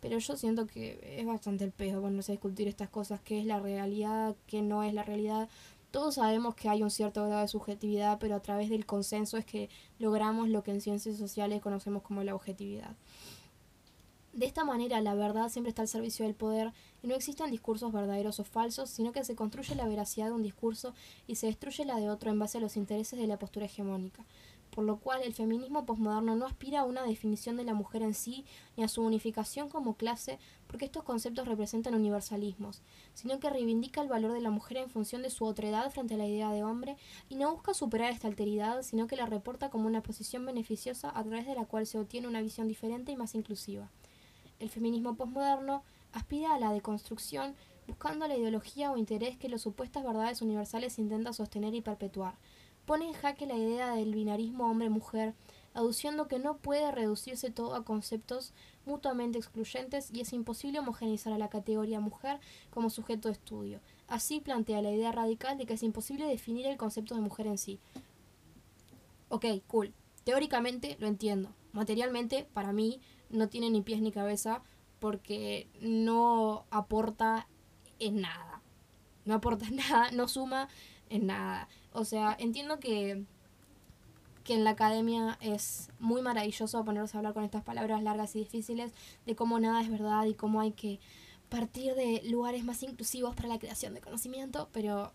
Pero yo siento que es bastante el peso bueno, a discutir estas cosas, qué es la realidad, qué no es la realidad. Todos sabemos que hay un cierto grado de subjetividad, pero a través del consenso es que logramos lo que en ciencias sociales conocemos como la objetividad. De esta manera, la verdad siempre está al servicio del poder y no existen discursos verdaderos o falsos, sino que se construye la veracidad de un discurso y se destruye la de otro en base a los intereses de la postura hegemónica por lo cual el feminismo posmoderno no aspira a una definición de la mujer en sí ni a su unificación como clase, porque estos conceptos representan universalismos, sino que reivindica el valor de la mujer en función de su otredad frente a la idea de hombre y no busca superar esta alteridad, sino que la reporta como una posición beneficiosa a través de la cual se obtiene una visión diferente y más inclusiva. El feminismo posmoderno aspira a la deconstrucción buscando la ideología o interés que las supuestas verdades universales intentan sostener y perpetuar, pone en jaque la idea del binarismo hombre-mujer, aduciendo que no puede reducirse todo a conceptos mutuamente excluyentes y es imposible homogeneizar a la categoría mujer como sujeto de estudio. Así plantea la idea radical de que es imposible definir el concepto de mujer en sí. Ok, cool. Teóricamente lo entiendo. Materialmente, para mí, no tiene ni pies ni cabeza porque no aporta en nada. No aporta <laughs> en nada, no suma en nada. O sea, entiendo que, que en la academia es muy maravilloso ponerse a hablar con estas palabras largas y difíciles de cómo nada es verdad y cómo hay que partir de lugares más inclusivos para la creación de conocimiento, pero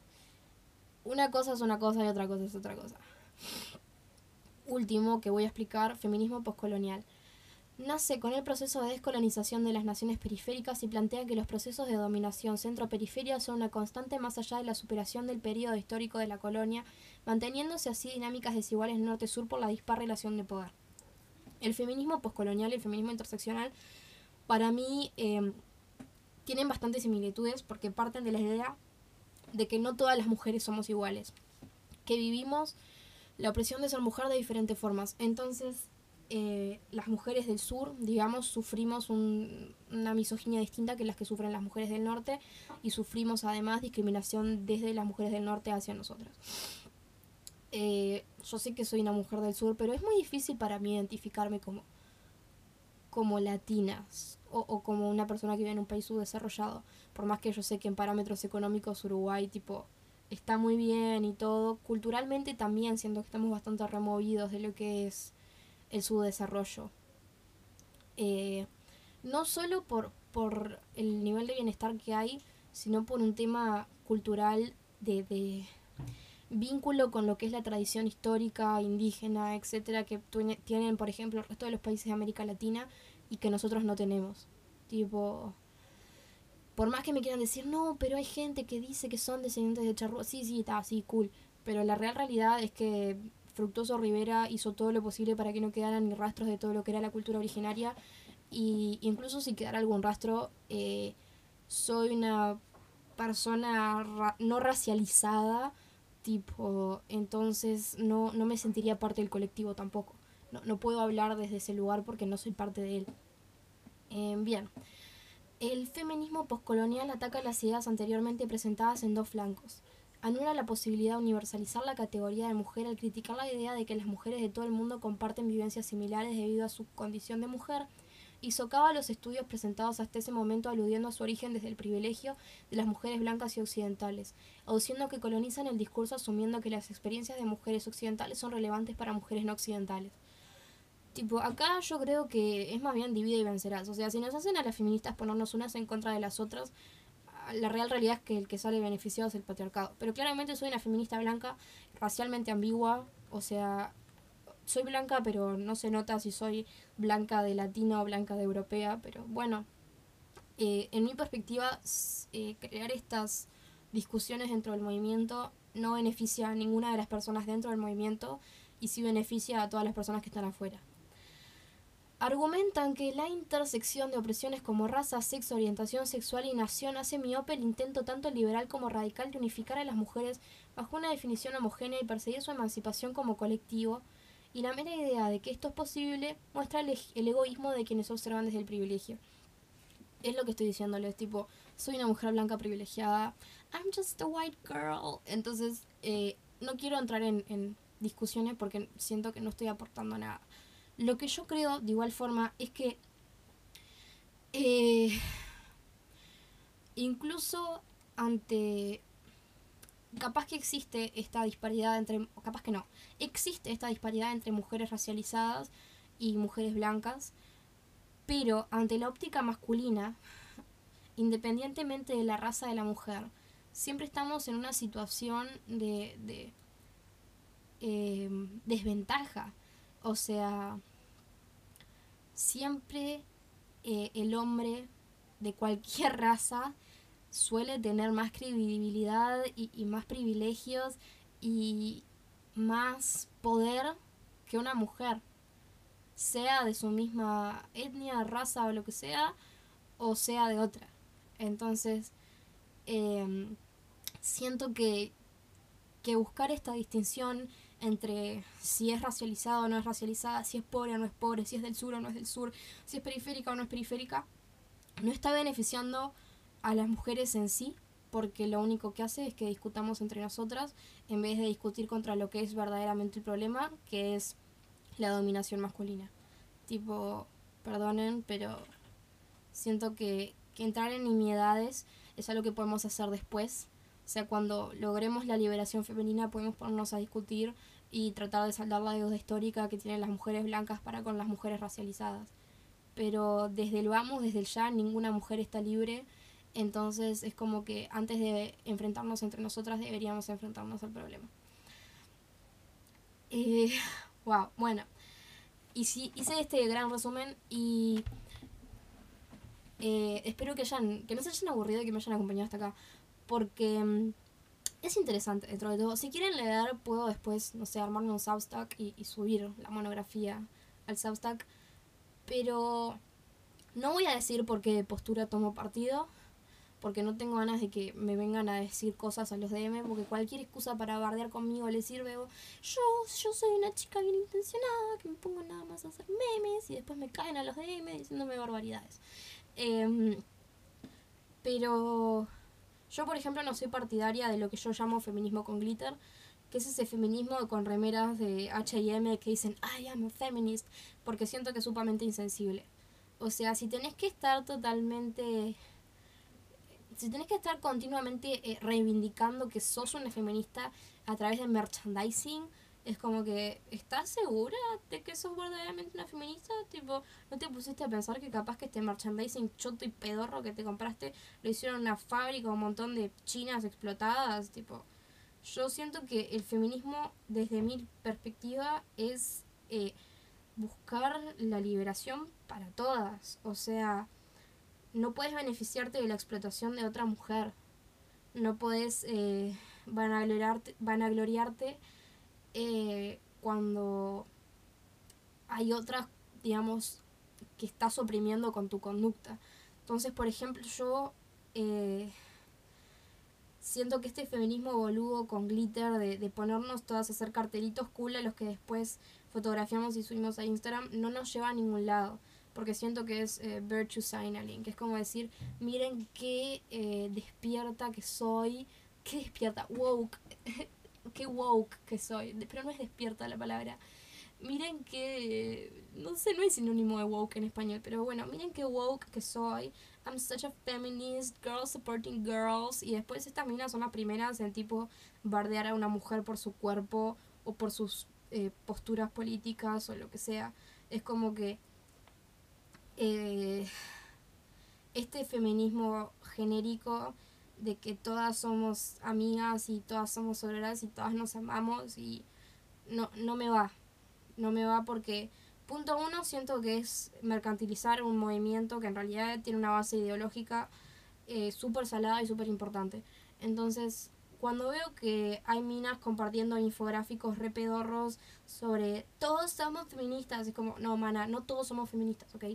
una cosa es una cosa y otra cosa es otra cosa. Último que voy a explicar, feminismo postcolonial nace con el proceso de descolonización de las naciones periféricas y plantea que los procesos de dominación centro-periferia son una constante más allá de la superación del periodo histórico de la colonia, manteniéndose así dinámicas desiguales norte-sur por la dispar relación de poder. El feminismo postcolonial y el feminismo interseccional, para mí, em, tienen bastantes similitudes porque parten de la idea de que no todas las mujeres somos iguales, que vivimos la opresión de ser mujer de diferentes formas. Entonces, eh, las mujeres del sur, digamos, sufrimos una misoginia distinta que las que sufren las mujeres del norte y sufrimos además discriminación desde las mujeres del norte hacia nosotras. Eh, yo sé que soy una mujer del sur, pero es muy difícil para mí identificarme como, como latina o, o como una persona que vive en un país subdesarrollado. Por más que yo sé que en parámetros económicos Uruguay tipo está muy bien y todo, culturalmente también siento que estamos bastante removidos de lo que es el subdesarrollo. Eh, no solo por, por el nivel de bienestar que hay, sino por un tema cultural de, de vínculo con lo que es la tradición histórica, indígena, etcétera, que tienen, por ejemplo, el resto de los países de América Latina y que nosotros no tenemos. Tipo, por más que me quieran decir, no, pero hay gente que dice que son descendientes de charrúa, sí, sí, está así, cool. Pero la real realidad es que Fructuoso Rivera hizo todo lo posible para que no quedaran ni rastros de todo lo que era la cultura originaria. Y incluso si quedara algún rastro, eh, soy una persona no racializada, tipo, entonces no, no me sentiría parte del colectivo tampoco. No, no puedo hablar desde ese lugar porque no soy parte de él. Eh, bien. El feminismo postcolonial ataca las ideas anteriormente presentadas en dos flancos. Anula la posibilidad de universalizar la categoría de mujer al criticar la idea de que las mujeres de todo el mundo comparten vivencias similares debido a su condición de mujer y socava los estudios presentados hasta ese momento aludiendo a su origen desde el privilegio de las mujeres blancas y occidentales, aduciendo que colonizan el discurso asumiendo que las experiencias de mujeres occidentales son relevantes para mujeres no occidentales. Tipo, acá yo creo que es más bien divide y vencerás. O sea, si nos hacen a las feministas ponernos unas en contra de las otras, la real realidad es que el que sale beneficiado es el patriarcado. Pero claramente soy una feminista blanca, racialmente ambigua. O sea, soy blanca, pero no se nota si soy blanca de latina o blanca de europea. Pero bueno, eh, en mi perspectiva, eh, crear estas discusiones dentro del movimiento no beneficia a ninguna de las personas dentro del movimiento y sí beneficia a todas las personas que están afuera argumentan que la intersección de opresiones como raza, sexo, orientación sexual y nación hace miope el intento tanto liberal como radical de unificar a las mujeres bajo una definición homogénea y perseguir su emancipación como colectivo, y la mera idea de que esto es posible muestra el, egoísmo de quienes observan desde el privilegio. Es lo que estoy diciéndoles, tipo, soy una mujer blanca privilegiada, I'm just a white girl. Entonces, eh, no quiero entrar en, en discusiones porque siento que no estoy aportando nada. Lo que yo creo, de igual forma, es que eh, incluso ante capaz que existe esta disparidad entre capaz que no existe esta disparidad entre mujeres racializadas y mujeres blancas pero ante la óptica masculina independientemente de la raza de la mujer siempre estamos en una situación de, de eh, desventaja o sea, siempre eh, el hombre de cualquier <laughs> raza suele tener más credibilidad y, más privilegios y más poder que una mujer, sea de su misma etnia, raza o lo que sea, o sea de otra. Entonces, em, siento que, que buscar esta distinción entre si es racializada o no es racializada, si es pobre o no es pobre, si es del sur o no es del sur, si es periférica o no es periférica, no está beneficiando a las mujeres en sí, porque lo único que hace es que discutamos entre nosotras en vez de discutir contra lo que es verdaderamente el problema, que es la dominación masculina. Tipo, perdonen, pero siento que, que entrar en nimiedades es algo que podemos hacer después. O sea, cuando logremos la liberación femenina podemos ponernos a discutir y tratar de saldar la deuda histórica que tienen las mujeres blancas para con las mujeres racializadas. Pero desde el vamos, desde el ya, ninguna mujer está libre. Entonces es como que antes de enfrentarnos entre nosotras deberíamos enfrentarnos al problema. Eh, <laughs> wow, bueno. Y si hice este gran resumen y eh, espero que hayan, que no se hayan aburrido y que me hayan acompañado hasta acá. Porque mm, es interesante dentro de todo. Si quieren leer, puedo después, no sé, armarme un Substack y, subir la monografía al Substack. Pero no voy a decir por qué postura tomo partido, porque no tengo ganas de que me vengan a decir cosas a los DM, porque cualquier excusa para bardear conmigo le sirve. yo, yo soy una chica bien intencionada, que me pongo nada más a hacer memes y después me caen a los DM diciéndome barbaridades. Em, pero yo, por ejemplo, no soy partidaria de lo que yo llamo feminismo con glitter, que es ese feminismo con remeras de HM que dicen, I am a feminist, porque siento que es sumamente insensible. O sea, si tenés que estar totalmente si tenés que estar continuamente eh, reivindicando que sos una feminista a través de merchandising, es como que, ¿estás segura de que sos verdaderamente una feminista? Tipo, ¿no te pusiste a pensar que capaz que este merchandising choto y pedorro que te compraste lo hicieron una fábrica, un montón de chinas explotadas? Tipo, yo siento que el feminismo, desde mi perspectiva, es eh, buscar la liberación para todas. O sea, no puedes beneficiarte de la explotación de otra mujer. No puedes eh, vanagloriarte, vanagloriarte eh, cuando hay otras, digamos, que estás oprimiendo con tu conducta. Entonces, por ejemplo, yo eh, siento que este feminismo boludo con glitter, de, de ponernos todas a hacer cartelitos cool a los que después fotografiamos y subimos a Instagram, no nos lleva a ningún lado porque siento que es eh, virtue signaling, que es como decir, miren qué eh, despierta que soy, qué despierta, woke, qué woke que soy, pero no es despierta la palabra. Miren qué, no sé, no hay sinónimo de woke en español, pero bueno, miren qué woke que soy. I'm such a feminist, girl supporting girls. Y después estas minas son las primeras en tipo bardear a una mujer por su cuerpo o por sus eh, posturas políticas o lo que sea. Es como que eh, este feminismo genérico de que todas somos amigas y todas somos obreras y todas nos amamos y no, no me va. No me va porque, punto uno, siento que es mercantilizar un movimiento que en realidad tiene una base ideológica eh, súper salada y súper importante. Entonces, cuando veo que hay minas compartiendo infográficos repedorros sobre todos somos feministas, es como, no, mana, no todos somos feministas, ¿ok?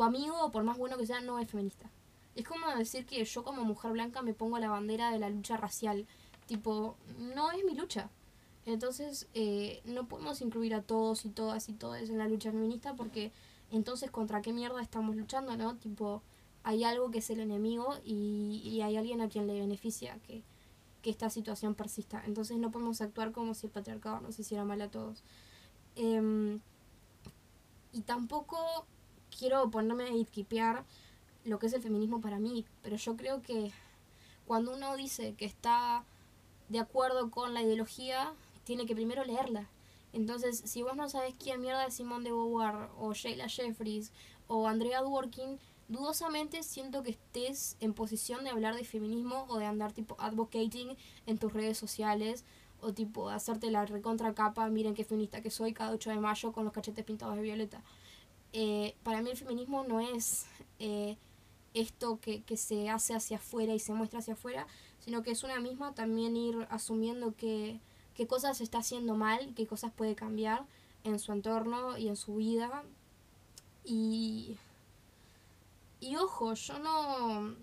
tu amigo, por más bueno que sea, no es feminista. Es como decir que yo como mujer blanca me pongo la bandera de la lucha racial. Tipo, no es mi lucha. Entonces, eh, no podemos incluir a todos y todas y todas en la lucha feminista porque entonces contra qué mierda estamos luchando, ¿no? Tipo, hay algo que es el enemigo y, hay alguien a quien le beneficia que, que, esta situación persista. Entonces no podemos actuar como si el patriarcado nos hiciera mal a todos. Eh, y tampoco quiero ponerme a equipear lo que es el feminismo para mí, pero yo creo que cuando uno dice que está de acuerdo con la ideología, tiene que primero leerla. Entonces, si vos no sabes quién mierda es Simone de Beauvoir, o Sheila Jeffries, o Andrea Dworkin, dudosamente siento que estés en posición de hablar de feminismo o de andar tipo advocating en tus redes sociales o tipo hacerte la recontra capa, miren qué feminista que soy cada 8 de mayo con los cachetes pintados de violeta. Eh, para mí el feminismo no es eh, esto que, que, se hace hacia afuera y se muestra hacia afuera, sino que es una misma también ir asumiendo que, qué cosas se está haciendo mal, qué cosas puede cambiar en su entorno y en su vida. Y, y ojo, yo no,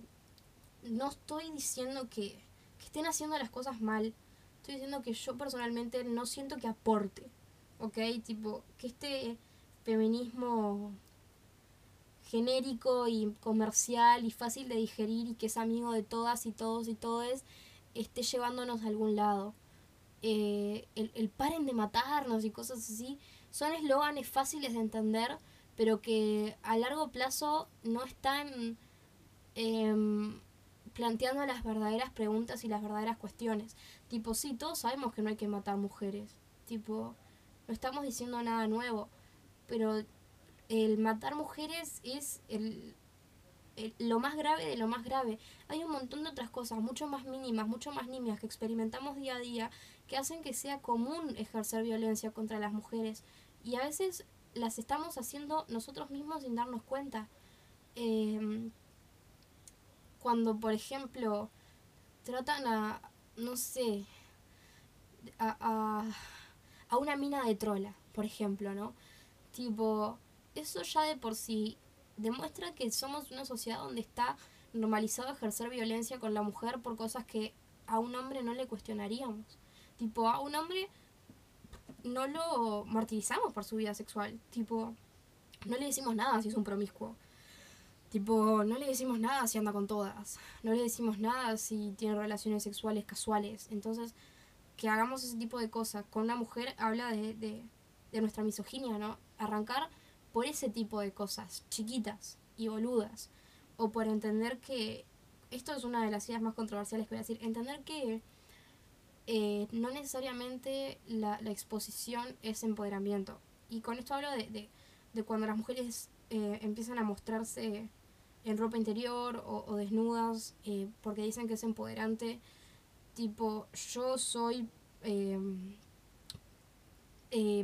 no estoy diciendo que, que estén haciendo las cosas mal. Estoy diciendo que yo personalmente no siento que aporte. ¿Ok? Tipo, que este feminismo genérico y comercial y fácil de digerir y que es amigo de todas y todos y todes esté llevándonos a algún lado. Eh, el, el, paren de matarnos y cosas así son eslóganes fáciles de entender, pero que a largo plazo no están eh, planteando las verdaderas preguntas y las verdaderas cuestiones. Tipo, sí, todos sabemos que no hay que matar mujeres. Tipo, no estamos diciendo nada nuevo pero el matar mujeres es el, lo más grave de lo más grave. Hay un montón de otras cosas, mucho más mínimas, mucho más nimias, que experimentamos día a día, que hacen que sea común ejercer violencia contra las mujeres. Y a veces las estamos haciendo nosotros mismos sin darnos cuenta. Em, cuando, por ejemplo, tratan a, no sé, a, a, a una mina de trola, por ejemplo, ¿no? Tipo, eso ya de por sí demuestra que somos una sociedad donde está normalizado ejercer violencia con la mujer por cosas que a un hombre no le cuestionaríamos. Tipo, a un hombre no lo martirizamos por su vida sexual. Tipo, no le decimos nada si es un promiscuo. Tipo, no le decimos nada si anda con todas. No le decimos nada si tiene relaciones sexuales casuales. Entonces, que hagamos ese tipo de cosas con una mujer habla de, de, de nuestra misoginia, ¿no? Arrancar por ese tipo de cosas, chiquitas y boludas. O por entender que, esto es una de las ideas más controversiales que voy a decir, entender que eh, no necesariamente la, exposición es empoderamiento. Y con esto hablo de, de, cuando las mujeres eh, empiezan a mostrarse en ropa interior o, desnudas eh, porque dicen que es empoderante. Tipo, yo soy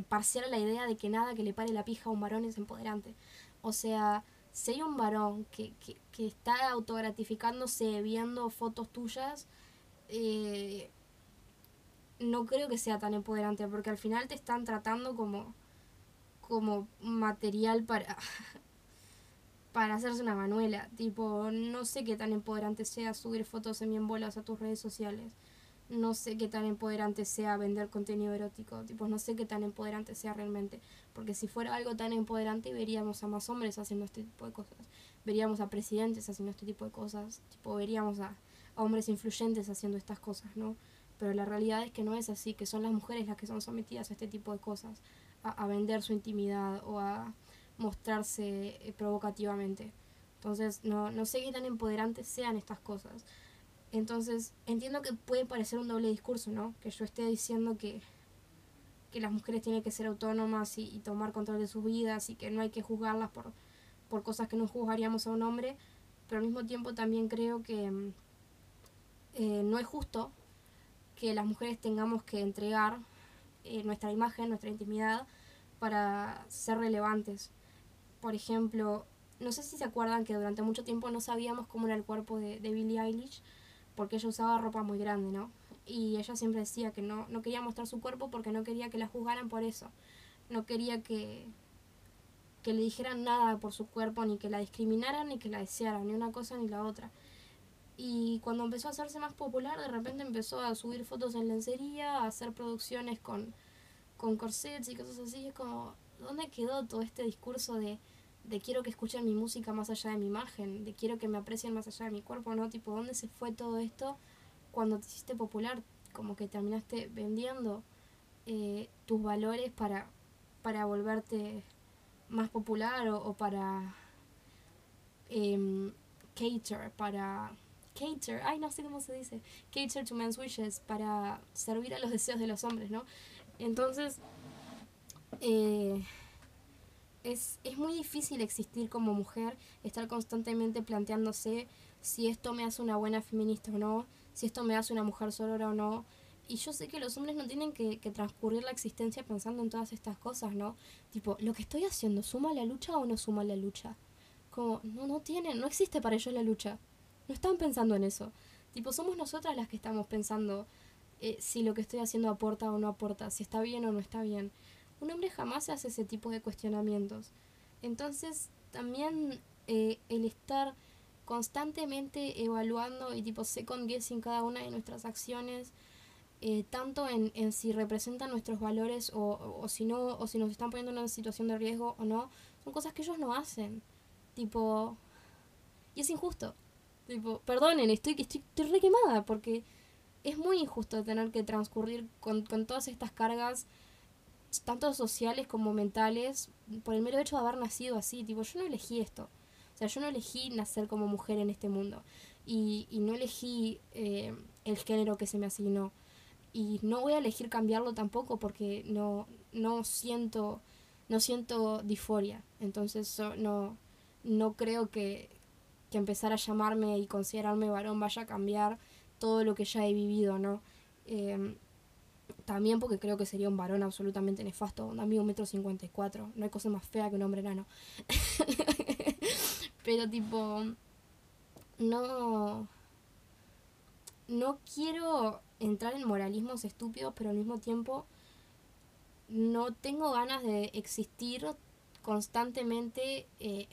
parcial a la idea de que nada que le pare la pija a un varón es empoderante. O sea, si hay un varón que, que, que está autogratificándose viendo fotos tuyas, eh, no creo que sea tan empoderante, porque al final te están tratando como, como material para, <laughs> para hacerse una manuela. Tipo, no sé qué tan empoderante sea subir fotos en bolas a tus redes sociales. No sé qué tan empoderante sea vender contenido erótico. Tipo, no sé qué tan empoderante sea realmente. Porque si fuera algo tan empoderante, veríamos a más hombres haciendo este tipo de cosas. Veríamos a presidentes haciendo este tipo de cosas. Tipo, veríamos a, a hombres influyentes haciendo estas cosas, ¿no? pero la realidad es que no es así, que son las mujeres las que son sometidas a este tipo de cosas, a, vender su intimidad o a mostrarse eh, provocativamente. Entonces, no, no sé qué tan empoderantes sean estas cosas. Entonces, entiendo que puede parecer un doble discurso, ¿no? Que yo esté diciendo que, que las mujeres tienen que ser autónomas y, tomar control de sus vidas y que no hay que juzgarlas por, por cosas que no juzgaríamos a un hombre, pero al mismo tiempo también creo que mm, eh, no es justo que las mujeres tengamos que entregar eh, nuestra imagen, nuestra intimidad para ser relevantes. Por ejemplo, no sé si se acuerdan que durante mucho tiempo no sabíamos cómo era el cuerpo de, de Billie Eilish porque ella usaba ropa muy grande, ¿no? Y ella siempre decía que no, no quería mostrar su cuerpo porque no quería que la juzgaran por eso. No quería que, que le dijeran nada por su cuerpo, ni que la discriminaran, ni que la desearan, ni una cosa ni la otra. Y cuando empezó a hacerse más popular, de repente empezó a subir fotos en lencería, a hacer producciones con, con corsets y cosas así. Es como, ¿dónde quedó todo este discurso de, de quiero que escuchen mi música más allá de mi imagen? De quiero que me aprecien más allá de mi cuerpo, ¿no? Tipo, ¿dónde se fue todo esto cuando te hiciste popular? Como que terminaste vendiendo eh, tus valores para, para volverte más popular o, para eh, cater, para cater, ay no sé cómo se dice, cater to men's wishes, para servir a los deseos de los hombres, ¿no? Entonces, eh, es, es muy difícil existir como mujer, estar constantemente planteándose si esto me hace una buena feminista o no, si esto me hace una mujer sorora o no. Y yo sé que los hombres no tienen que, transcurrir la existencia pensando en todas estas cosas, ¿no? Tipo, ¿lo que estoy haciendo suma la lucha o no suma la lucha? Como, no, no tiene, no existe para ellos la lucha. No están pensando en eso. Tipo, somos nosotras las que estamos pensando eh, si lo que estoy haciendo aporta o no aporta, si está bien o no está bien. Un hombre jamás se hace ese tipo de cuestionamientos. Entonces, también eh, el estar constantemente evaluando y tipo second guessing cada una de nuestras acciones, eh, tanto en, en, si representan nuestros valores o, o, si no, o si nos están poniendo en una situación de riesgo o no, son cosas que ellos no hacen. Tipo, y es injusto. Tipo, perdonen, estoy, estoy, estoy re quemada porque es muy injusto tener que transcurrir con, con todas estas cargas, tanto sociales como mentales, por el mero hecho de haber nacido así. Tipo, yo no elegí esto. O sea, yo no elegí nacer como mujer en este mundo. Y, y no elegí eh, el género que se me asignó. Y no voy a elegir cambiarlo tampoco porque no, no siento no siento disforia. Entonces no, no creo que, que empezar a llamarme y considerarme varón vaya a cambiar todo lo que ya he vivido, ¿no? Em, también porque creo que sería un varón absolutamente nefasto, un amigo metro cincuenta y cuatro, no hay cosa más fea que un hombre enano. <laughs> Pero tipo, no, no quiero entrar en moralismos estúpidos, pero al mismo tiempo no tengo ganas de existir constantemente eh,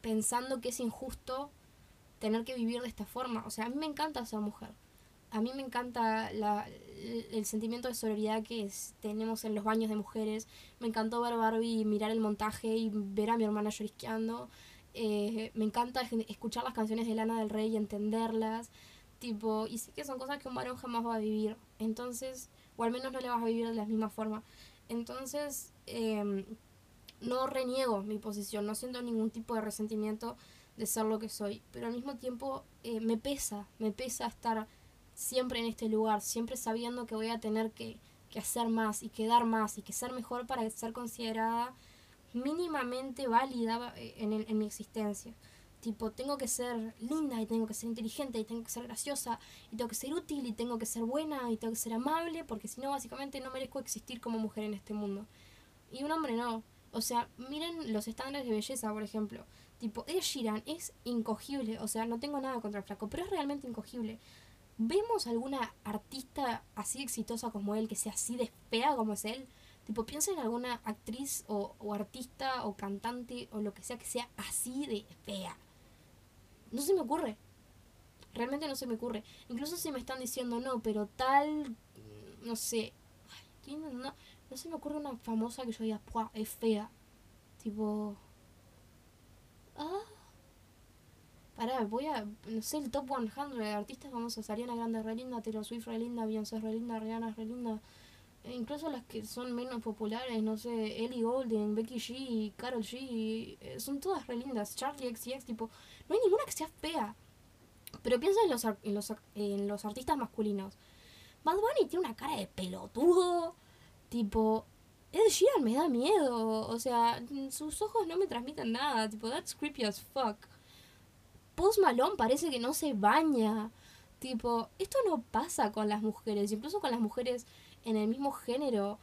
pensando que es injusto tener que vivir de esta forma. O sea, a mí me encanta ser mujer. A mí me encanta la, el sentimiento de sororidad que tenemos en los baños de mujeres. Me encantó ver Barbie, mirar el montaje y ver a mi hermana llorisqueando. Eh, me encanta escuchar las canciones de Lana del Rey y entenderlas. Tipo, y sé que son cosas que un varón jamás va a vivir. Entonces, o al menos no le vas a vivir de la misma forma. Entonces, em, no reniego mi posición, no siento ningún tipo de resentimiento de ser lo que soy. Pero al mismo tiempo eh, me pesa, me pesa estar siempre en este lugar, siempre sabiendo que voy a tener que, que hacer más y que dar más y que ser mejor para ser considerada mínimamente válida eh, en, en mi existencia. Tipo, tengo que ser linda y tengo que ser inteligente y tengo que ser graciosa y tengo que ser útil y tengo que ser buena y tengo que ser amable porque si no, básicamente no merezco existir como mujer en este mundo. Y un hombre no. O sea, miren los estándares de belleza, por ejemplo. Tipo, Ed Sheeran es incogible. O sea, no tengo nada contra el flaco, pero es realmente incogible. ¿Vemos alguna artista así exitosa como él que sea así de fea como es él? Tipo, piensa en alguna actriz o, artista o cantante o lo que sea que sea así de fea. No se me ocurre. Realmente no se me ocurre. Incluso si me están diciendo no, pero tal. No sé. no, no se me ocurre una famosa que yo diga, es fea. Tipo. Ah. Pará, voy a. No sé, el top 100 de artistas famosos. Ariana Grande, re linda. Taylor Swift, re linda. Beyoncé, re linda. Rihanna, re linda. E incluso las que son menos populares, no sé, Ellie Goulding, Becky G, Carol G, eh, son todas re lindas. Charlie XCX, tipo, no hay ninguna que sea fea. Pero piensa en los, en los, en los artistas masculinos. Bad Bunny tiene una cara de pelotudo. Tipo, Ed Sheeran me da miedo. O sea, sus ojos no me transmiten nada. Tipo, that's creepy as fuck. Post Malone parece que no se baña. Tipo, esto no pasa con las mujeres. Incluso con las mujeres en el mismo género,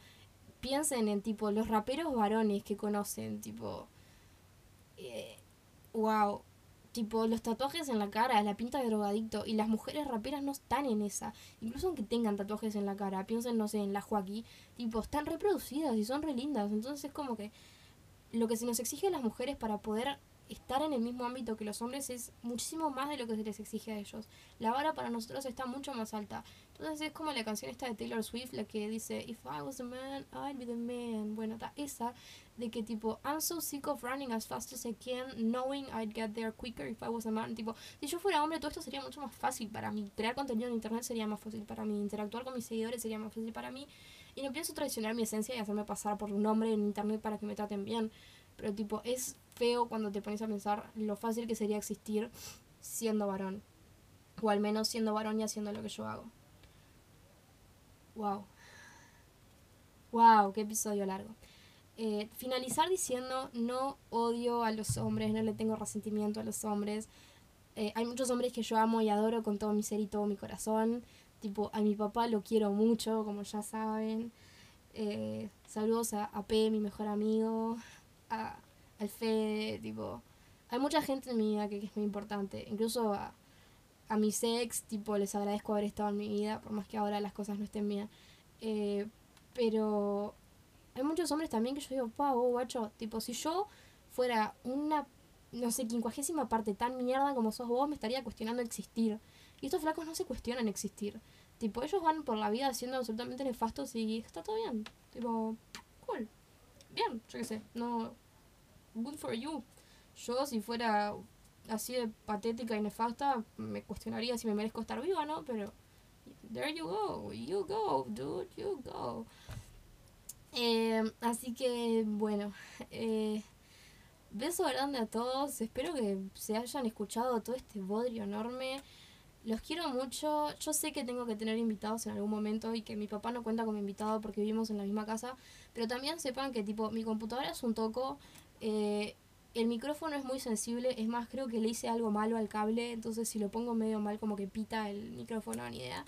piensen en tipo los raperos varones que conocen, tipo, eh, wow, tipo los tatuajes en la cara, la pinta de drogadicto y las mujeres raperas no están en esa, incluso aunque tengan tatuajes en la cara, piensen no sé en la Joaquín, tipo están reproducidas y son re lindas, entonces es como que lo que se nos exige a las mujeres para poder estar en el mismo ámbito que los hombres es muchísimo más de lo que se les exige a ellos. La vara para nosotros está mucho más alta. Entonces es como la canción esta de Taylor Swift, la que dice, If I was a man, I'd be the man. Bueno, está esa de que tipo, I'm so sick of running as fast as I can, knowing I'd get there quicker if I was a man. Tipo, si yo fuera hombre, todo esto sería mucho más fácil para mí. Crear contenido en internet sería más fácil para mí. Interactuar con mis seguidores sería más fácil para mí. Y no pienso traicionar mi esencia y hacerme pasar por un hombre en internet para que me traten bien. Pero tipo, es feo cuando te pones a pensar lo fácil que sería existir siendo varón. O al menos siendo varón y haciendo lo que yo hago. Wow. Wow, qué episodio largo. Eh, finalizar diciendo no odio a los hombres, no le tengo resentimiento a los hombres. Eh, hay muchos hombres que yo amo y adoro con todo mi ser y todo mi corazón. Tipo, a mi papá lo quiero mucho, como ya saben. Eh, saludos a, a P, mi mejor amigo, a, al Fede, tipo. Hay mucha gente en mi vida que, es muy importante. Incluso a, a mis ex, tipo, les agradezco haber estado en mi vida, por más que ahora las cosas no estén bien. Eh, pero hay muchos hombres también que yo digo, pavo, guacho, tipo, si yo fuera una, no sé, quincuagésima parte tan mierda como sos vos, me estaría cuestionando existir. Y estos flacos no se cuestionan existir. Tipo, ellos van por la vida siendo absolutamente nefastos y está todo bien. Tipo, cool. Bien, yo qué sé, no. Good for you. Yo, si fuera así de patética y nefasta, me cuestionaría si me merezco estar viva, ¿no? Pero there you go, you go, dude, you go. Eh, así que, bueno, eh, beso grande a todos. Espero que se hayan escuchado todo este bodrio enorme. Los quiero mucho. Yo sé que tengo que tener invitados en algún momento y que mi papá no cuenta como invitado porque vivimos en la misma casa. Pero también sepan que, tipo, mi computadora es un toco. Eh, el micrófono es muy sensible, es más, creo que le hice algo malo al cable, entonces si lo pongo medio mal como que pita el micrófono, ni idea.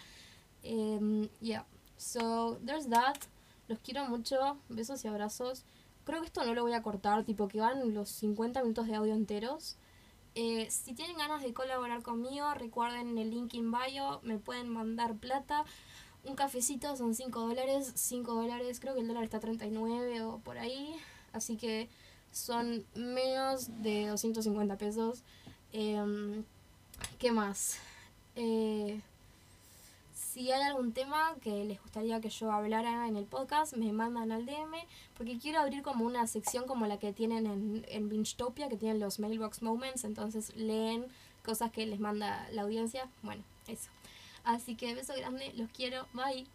Um, yeah, so there's that. Los quiero mucho, besos y abrazos. Creo que esto no lo voy a cortar, tipo que van los 50 minutos de audio enteros. Eh, si tienen ganas de colaborar conmigo, recuerden el link in bio, me pueden mandar plata. Un cafecito son 5 dólares, 5 dólares, creo que el dólar está a 39 o por ahí. Así que son menos de 250 pesos. Em, ¿Qué más? Eh, si hay algún tema que les gustaría que yo hablara en el podcast, me mandan al DM, porque quiero abrir como una sección como la que tienen en, en Bingetopia, que tienen los Mailbox Moments, entonces leen cosas que les manda la audiencia. Bueno, eso. Así que beso grande, los quiero, bye.